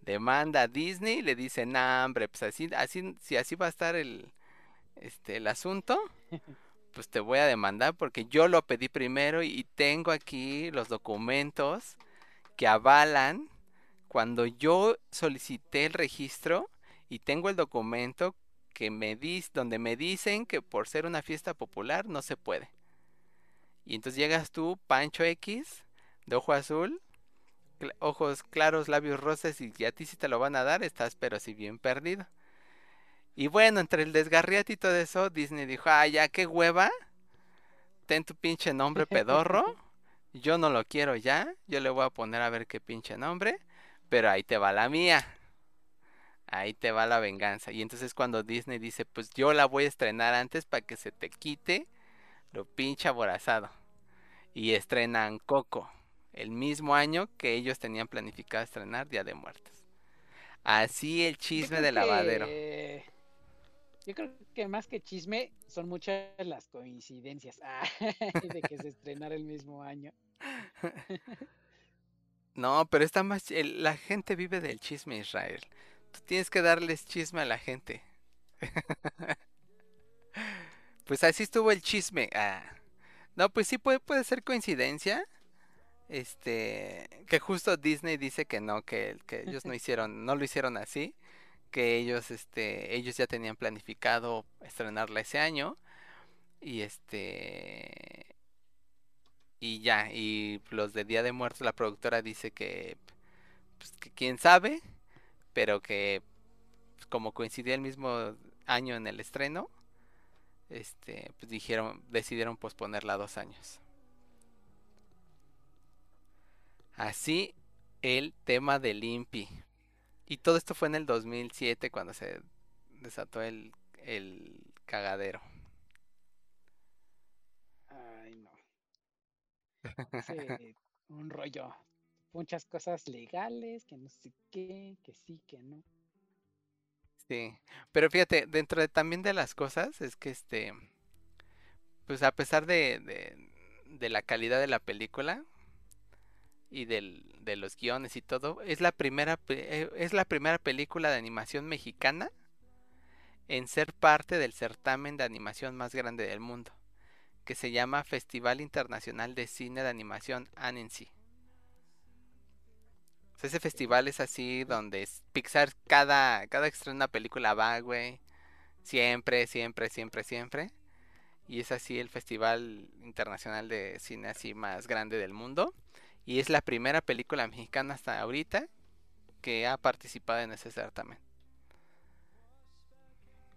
Demanda a Disney, le dice, nah, hombre, pues así, así, si así va a estar el, este, el asunto, pues te voy a demandar porque yo lo pedí primero y tengo aquí los documentos que avalan cuando yo solicité el registro y tengo el documento que me dice, donde me dicen que por ser una fiesta popular no se puede. Y entonces llegas tú, Pancho X, de ojo azul, ojos claros, labios rosas y a ti sí te lo van a dar, estás pero si bien perdido. Y bueno, entre el desgarriate y todo eso, Disney dijo, ah, ya, qué hueva. Ten tu pinche nombre pedorro. Yo no lo quiero ya. Yo le voy a poner a ver qué pinche nombre. Pero ahí te va la mía. Ahí te va la venganza. Y entonces cuando Disney dice, pues yo la voy a estrenar antes para que se te quite lo pinche aborazado. Y estrenan Coco. El mismo año que ellos tenían planificado estrenar Día de Muertos. Así el chisme de lavadero. Yo creo que más que chisme son muchas las coincidencias ah, de que se estrenara el mismo año. No, pero está más... La gente vive del chisme, Israel. Tú tienes que darles chisme a la gente. pues así estuvo el chisme. Ah. No, pues sí puede, puede ser coincidencia. Este, que justo Disney dice que no, que, que ellos no hicieron, no lo hicieron así que ellos este ellos ya tenían planificado estrenarla ese año y este y ya y los de Día de Muertos la productora dice que pues, que quién sabe pero que pues, como coincidía el mismo año en el estreno este pues dijeron decidieron posponerla dos años así el tema del INPI y todo esto fue en el 2007 cuando se desató el, el cagadero. Ay, no. un rollo. Muchas cosas legales, que no sé qué, que sí, que no. Sí, pero fíjate, dentro de también de las cosas es que este, pues a pesar de, de, la calidad de la película, y del, de los guiones y todo, es la primera eh, es la primera película de animación mexicana en ser parte del certamen de animación más grande del mundo, que se llama Festival Internacional de Cine de Animación Ese festival es así donde Pixar cada cada estrena una película va, güey. Siempre, siempre, siempre, siempre. Y es así el festival internacional de cine así más grande del mundo. Y es la primera película mexicana hasta ahorita que ha participado en ese certamen.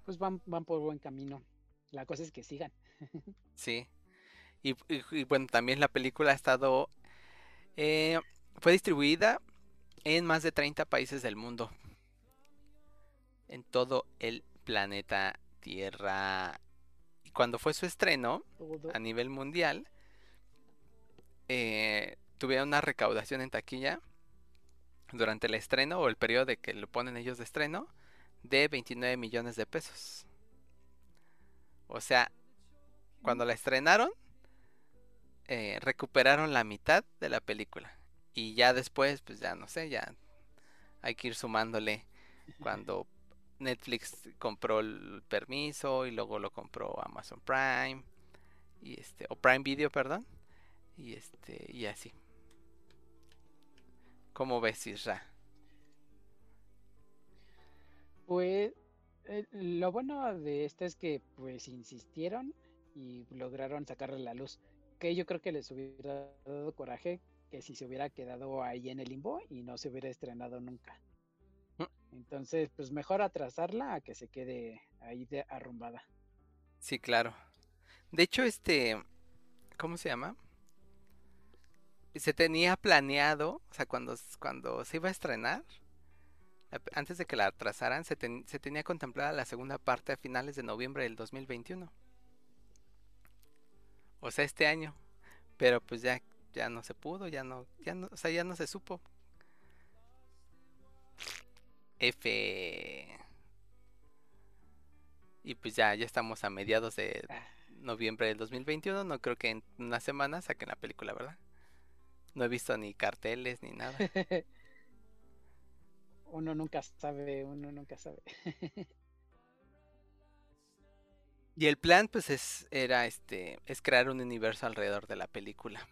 Pues van, van por buen camino. La cosa es que sigan. sí. Y, bueno, también la película ha estado... Eh, fue distribuida en más de 30 países del mundo. En todo el planeta Tierra. Y cuando fue su estreno a nivel mundial, eh, tuvieron una recaudación en taquilla durante el estreno o el periodo de que lo ponen ellos de estreno de 29 millones de pesos. O sea, cuando la estrenaron, eh, recuperaron la mitad de la película. Y ya después, pues ya no sé, ya hay que ir sumándole cuando Netflix compró el permiso y luego lo compró Amazon Prime y este o Prime Video, perdón, y este y así. ¿Cómo ves, Isra? Pues eh, lo bueno de esto es que pues insistieron y lograron sacarle la luz. Que yo creo que les hubiera dado coraje que si se hubiera quedado ahí en el limbo y no se hubiera estrenado nunca. Mm. Entonces, pues mejor atrasarla a que se quede ahí de arrumbada. Sí, claro. De hecho, este, ¿cómo se llama? Se tenía planeado, o sea, cuando, cuando se iba a estrenar, antes de que la atrasaran, se, se tenía contemplada la segunda parte a finales de noviembre del 2021. O sea, este año. Pero pues ya, ya no se pudo, ya no, ya no, o sea, ya no se supo. F. Y pues ya, ya estamos a mediados de Ah. noviembre del 2021. No creo que en una semana saquen la película, ¿verdad? No he visto ni carteles ni nada. uno nunca sabe, uno nunca sabe. Y el plan, pues, es, era este, es crear un universo alrededor de la película.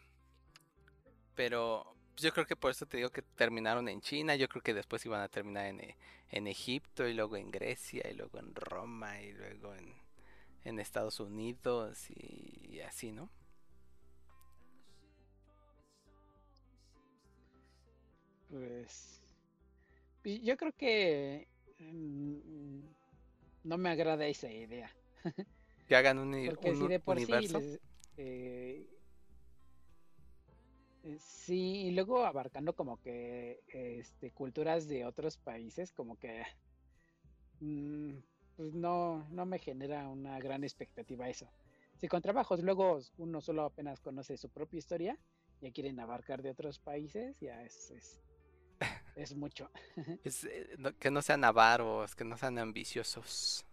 Pero pues, yo creo que por eso te digo que terminaron en China. Yo creo que después iban a terminar en, eh, en Egipto y luego en Grecia y luego en Roma y luego en, en Estados Unidos y, y así, ¿no? Pues yo creo que mm, no me agrada esa idea. Que hagan un, uni- Porque un si de por sí universo. les- eh, sí, y luego abarcando como que este, culturas de otros países, como que mm, pues no, no me genera una gran expectativa eso. Si con trabajos luego uno solo apenas conoce su propia historia, ya quieren abarcar de otros países, ya es, es, es mucho. Es, eh, que no sean avaros, que no sean ambiciosos.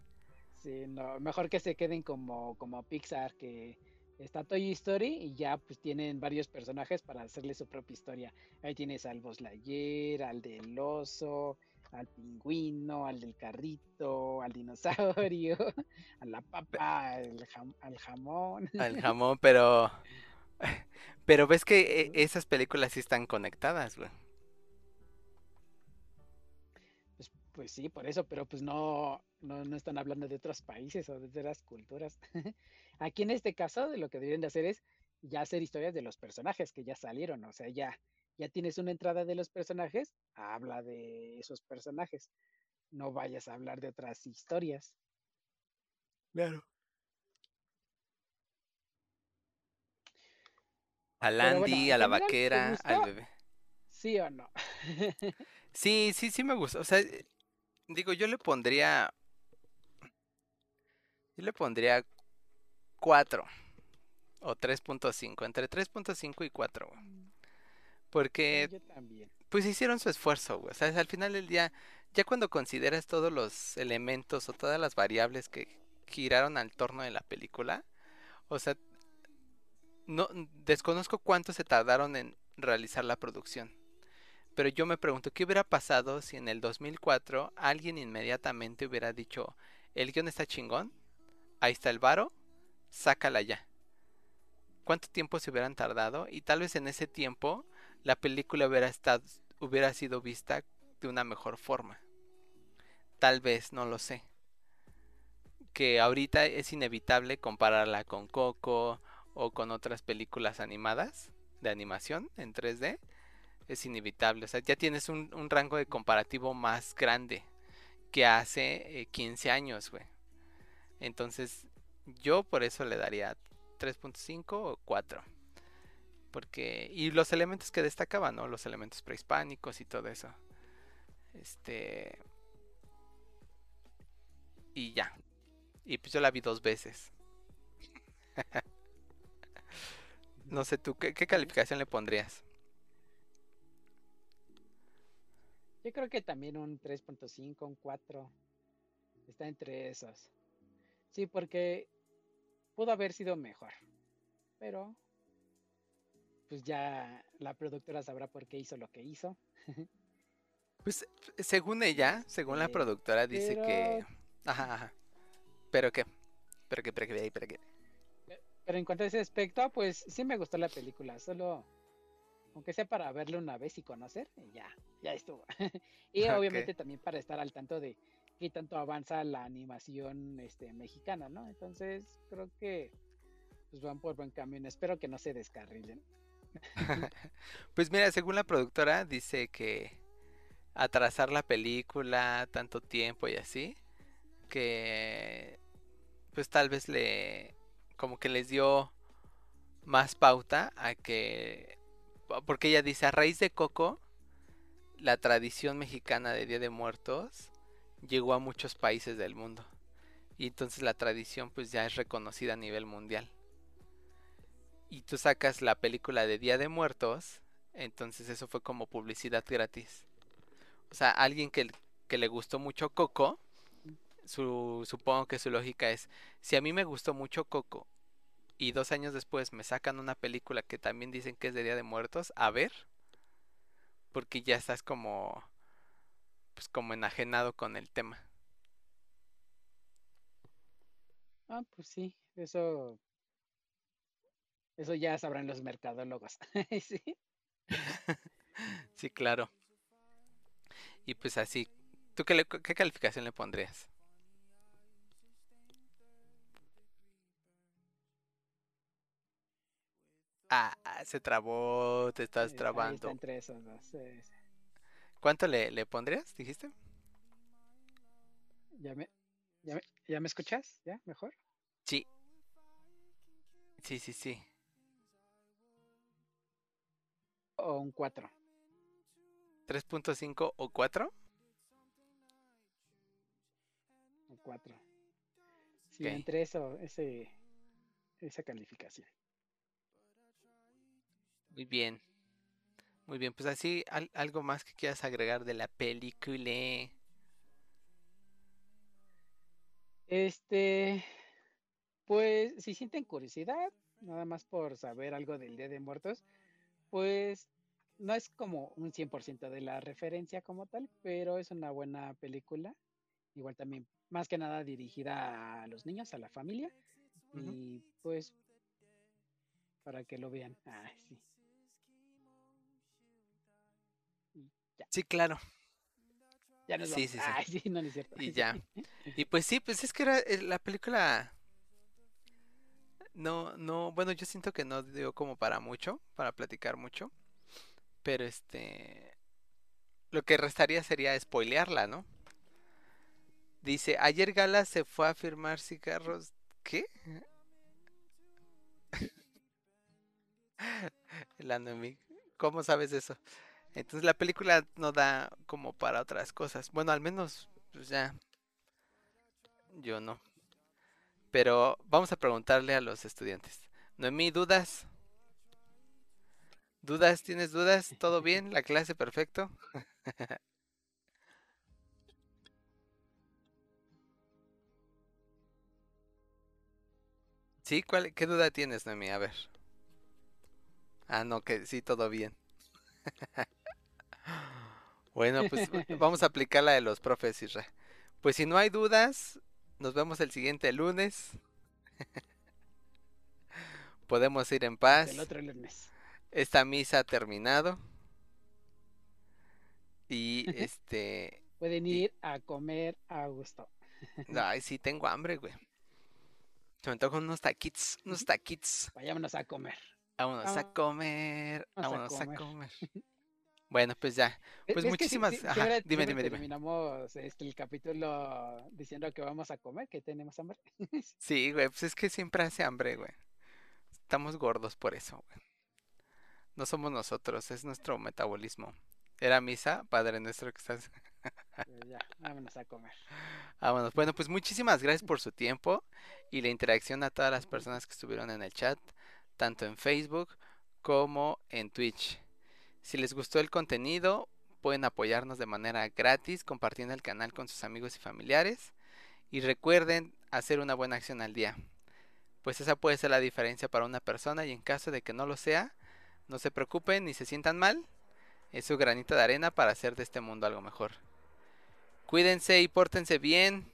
Sí, no, mejor que se queden como, como Pixar, que está Toy Story y ya pues tienen varios personajes para hacerle su propia historia. Ahí tienes al Buzz Lightyear, al del oso, al pingüino, al del carrito, al dinosaurio, a la papa, al, jam- al jamón. Al jamón, pero. Pero ves que eh, esas películas sí están conectadas, güey. Pues, sí, por eso, pero pues no, no, no están hablando de otros países o de otras culturas. Aquí en este caso, de lo que deberían de hacer es ya hacer historias de los personajes que ya salieron, o sea, ya, ya tienes una entrada de los personajes, habla de esos personajes. No vayas a hablar de otras historias. Claro. Al bueno, Andy, a la general, ¿te vaquera, al bebé. ¿Sí o no? Sí, sí, sí me gusta. O sea, digo, yo le pondría. Yo le pondría 4 o 3.5, entre 3.5 y 4, güey. Porque Yo también. pues hicieron su esfuerzo, güey. O sea, al final del día, ya cuando consideras todos los elementos o todas las variables que giraron al torno de la película, o sea, no desconozco cuánto se tardaron en realizar la producción. Pero yo me pregunto, ¿qué hubiera pasado si en el 2004 alguien inmediatamente hubiera dicho, el guion está chingón, ahí está el varo, sácala ya? ¿Cuánto tiempo se hubieran tardado? Y tal vez en ese tiempo la película hubiera estado, hubiera sido vista de una mejor forma. Tal vez, no lo sé. Que ahorita es inevitable compararla con Coco o con otras películas animadas de animación en 3D. Es inevitable. O sea, ya tienes un, un rango de comparativo más grande que hace eh, 15 años, güey. Entonces, yo por eso le daría 3.5 o 4. Porque. Y los elementos que destacaban, ¿no? Los elementos prehispánicos y todo eso. Este. Y ya. Y pues yo la vi dos veces. no sé tú, ¿qué, qué calificación le pondrías? Yo creo que también un 3.5, un 4. Está entre esos. Sí, porque pudo haber sido mejor. Pero pues ya la productora sabrá por qué hizo lo que hizo. Pues según ella, según la productora, dice que. Ajá, ajá. ¿Pero qué? ¿Pero qué? ¿Pero qué? ¿Pero qué? Pero en cuanto a ese aspecto, pues sí me gustó la película. Solo, aunque sea para verla una vez y conocer, ya, ya estuvo. y obviamente también para estar al tanto de qué tanto avanza la animación este, mexicana, ¿no? Entonces creo que pues van por buen camino. Espero que no se descarrilen. pues mira, según la productora dice que atrasar la película tanto tiempo y así, que pues tal vez le como que les dio más pauta a que porque ella dice a raíz de Coco la tradición mexicana de Día de Muertos llegó a muchos países del mundo. Y entonces la tradición pues ya es reconocida a nivel mundial. Y tú sacas la película de Día de Muertos entonces eso fue como publicidad gratis. O sea alguien que, que le gustó mucho Coco su, supongo que su lógica es, si a mí me gustó mucho Coco y dos años después me sacan una película que también dicen que es de Día de Muertos, a ver, porque ya estás como, pues como enajenado con el tema. Ah, pues sí, eso, eso ya sabrán los mercadólogos. sí. sí, claro. Y pues así, ¿tú qué, qué calificación le pondrías? Ah, se trabó, te estás trabando. entre esos dos. ¿Cuánto le, le, pondrías, dijiste? ¿Ya me, ya, me, ¿Ya me escuchas? ¿Ya? ¿Mejor? Sí. Sí, sí, sí. O un 4. ¿3.5 o 4? Un 4. Sí, entre eso, ese, esa calificación. Muy bien. Muy bien, pues así, algo más que quieras agregar de la película. Este, pues si sienten curiosidad, nada más por saber algo del Día de Muertos, pues no es como un 100% de la referencia como tal, pero es una buena película. Igual también, más que nada dirigida a los niños, a la familia. Y pues, para que lo vean. Ay, sí. Sí, claro. Ya nos sí, sí, sí. sí, no, no es cierto. Y ya. Y pues sí, pues es que era eh, la película. No, no, bueno, yo siento que no dio como para mucho, para platicar mucho. Pero este. Lo que restaría sería spoilearla, ¿no? Dice, ayer Gala se fue a firmar cigarros. ¿Qué? El ¿Cómo sabes eso? Entonces la película no da como para otras cosas. Bueno, al menos, pues ya. Yo no. Pero vamos a preguntarle a los estudiantes. Noemí, ¿dudas? ¿Dudas? ¿Tienes dudas? ¿Todo bien? ¿La clase perfecto? ¿Sí? ¿Cuál, ¿Qué duda tienes, Noemí? A ver. Ah, no, que sí, todo bien. Bueno, pues vamos a aplicar la de los profes, Isra. Pues si no hay dudas, nos vemos el siguiente lunes. Podemos ir en paz. El otro lunes. Esta misa ha terminado. Y este. Pueden ir a comer a gusto. Ay, sí, tengo hambre, güey. Se me con unos taquitos, unos taquitos. Vayámonos a comer. Vámonos a comer. Vámonos a comer. Bueno, pues ya. Pues muchísimas. dime, dime, dime. Terminamos este, el capítulo diciendo que vamos a comer, que tenemos hambre. sí, güey, pues es que siempre hace hambre, güey. Estamos gordos por eso, güey. No somos nosotros, es nuestro metabolismo. Era misa, Padre nuestro que estás. ya, vámonos a comer. Vámonos. Bueno, pues muchísimas gracias por su tiempo y la interacción a todas las personas que estuvieron en el chat, tanto en Facebook como en Twitch. Si les gustó el contenido, pueden apoyarnos de manera gratis compartiendo el canal con sus amigos y familiares. Y recuerden hacer una buena acción al día. Pues esa puede ser la diferencia para una persona y en caso de que no lo sea, no se preocupen ni se sientan mal. Es su granito de arena para hacer de este mundo algo mejor. Cuídense y pórtense bien.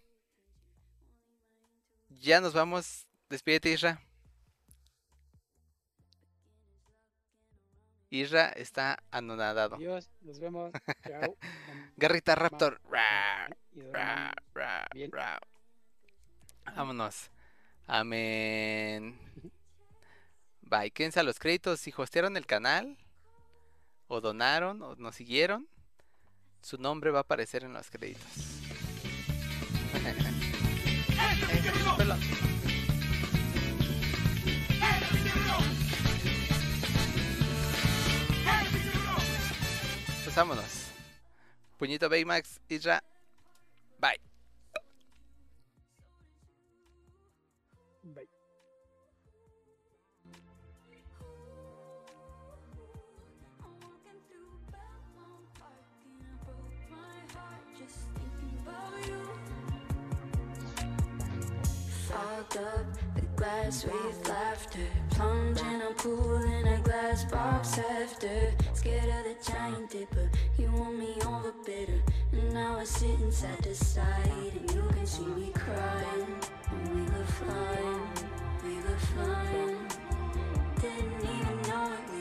Ya nos vamos. Despídete, Isra. Isra está anonadado. Adiós, nos vemos. Chao. Garrita Raptor. Vámonos. Amén. Bye. Quédense a los créditos. Si hostearon el canal, o donaron, o nos siguieron, su nombre va a aparecer en los créditos. ¡Eh, vámonos. Puñito Baymax, Isra. Bye. Bye. Up the glass with laughter plunge and I'm in a glass box after Scared of the giant dipper, you want me over bitter And now I sit inside the side and you can see me crying And we were fine. we were fine. Didn't even know it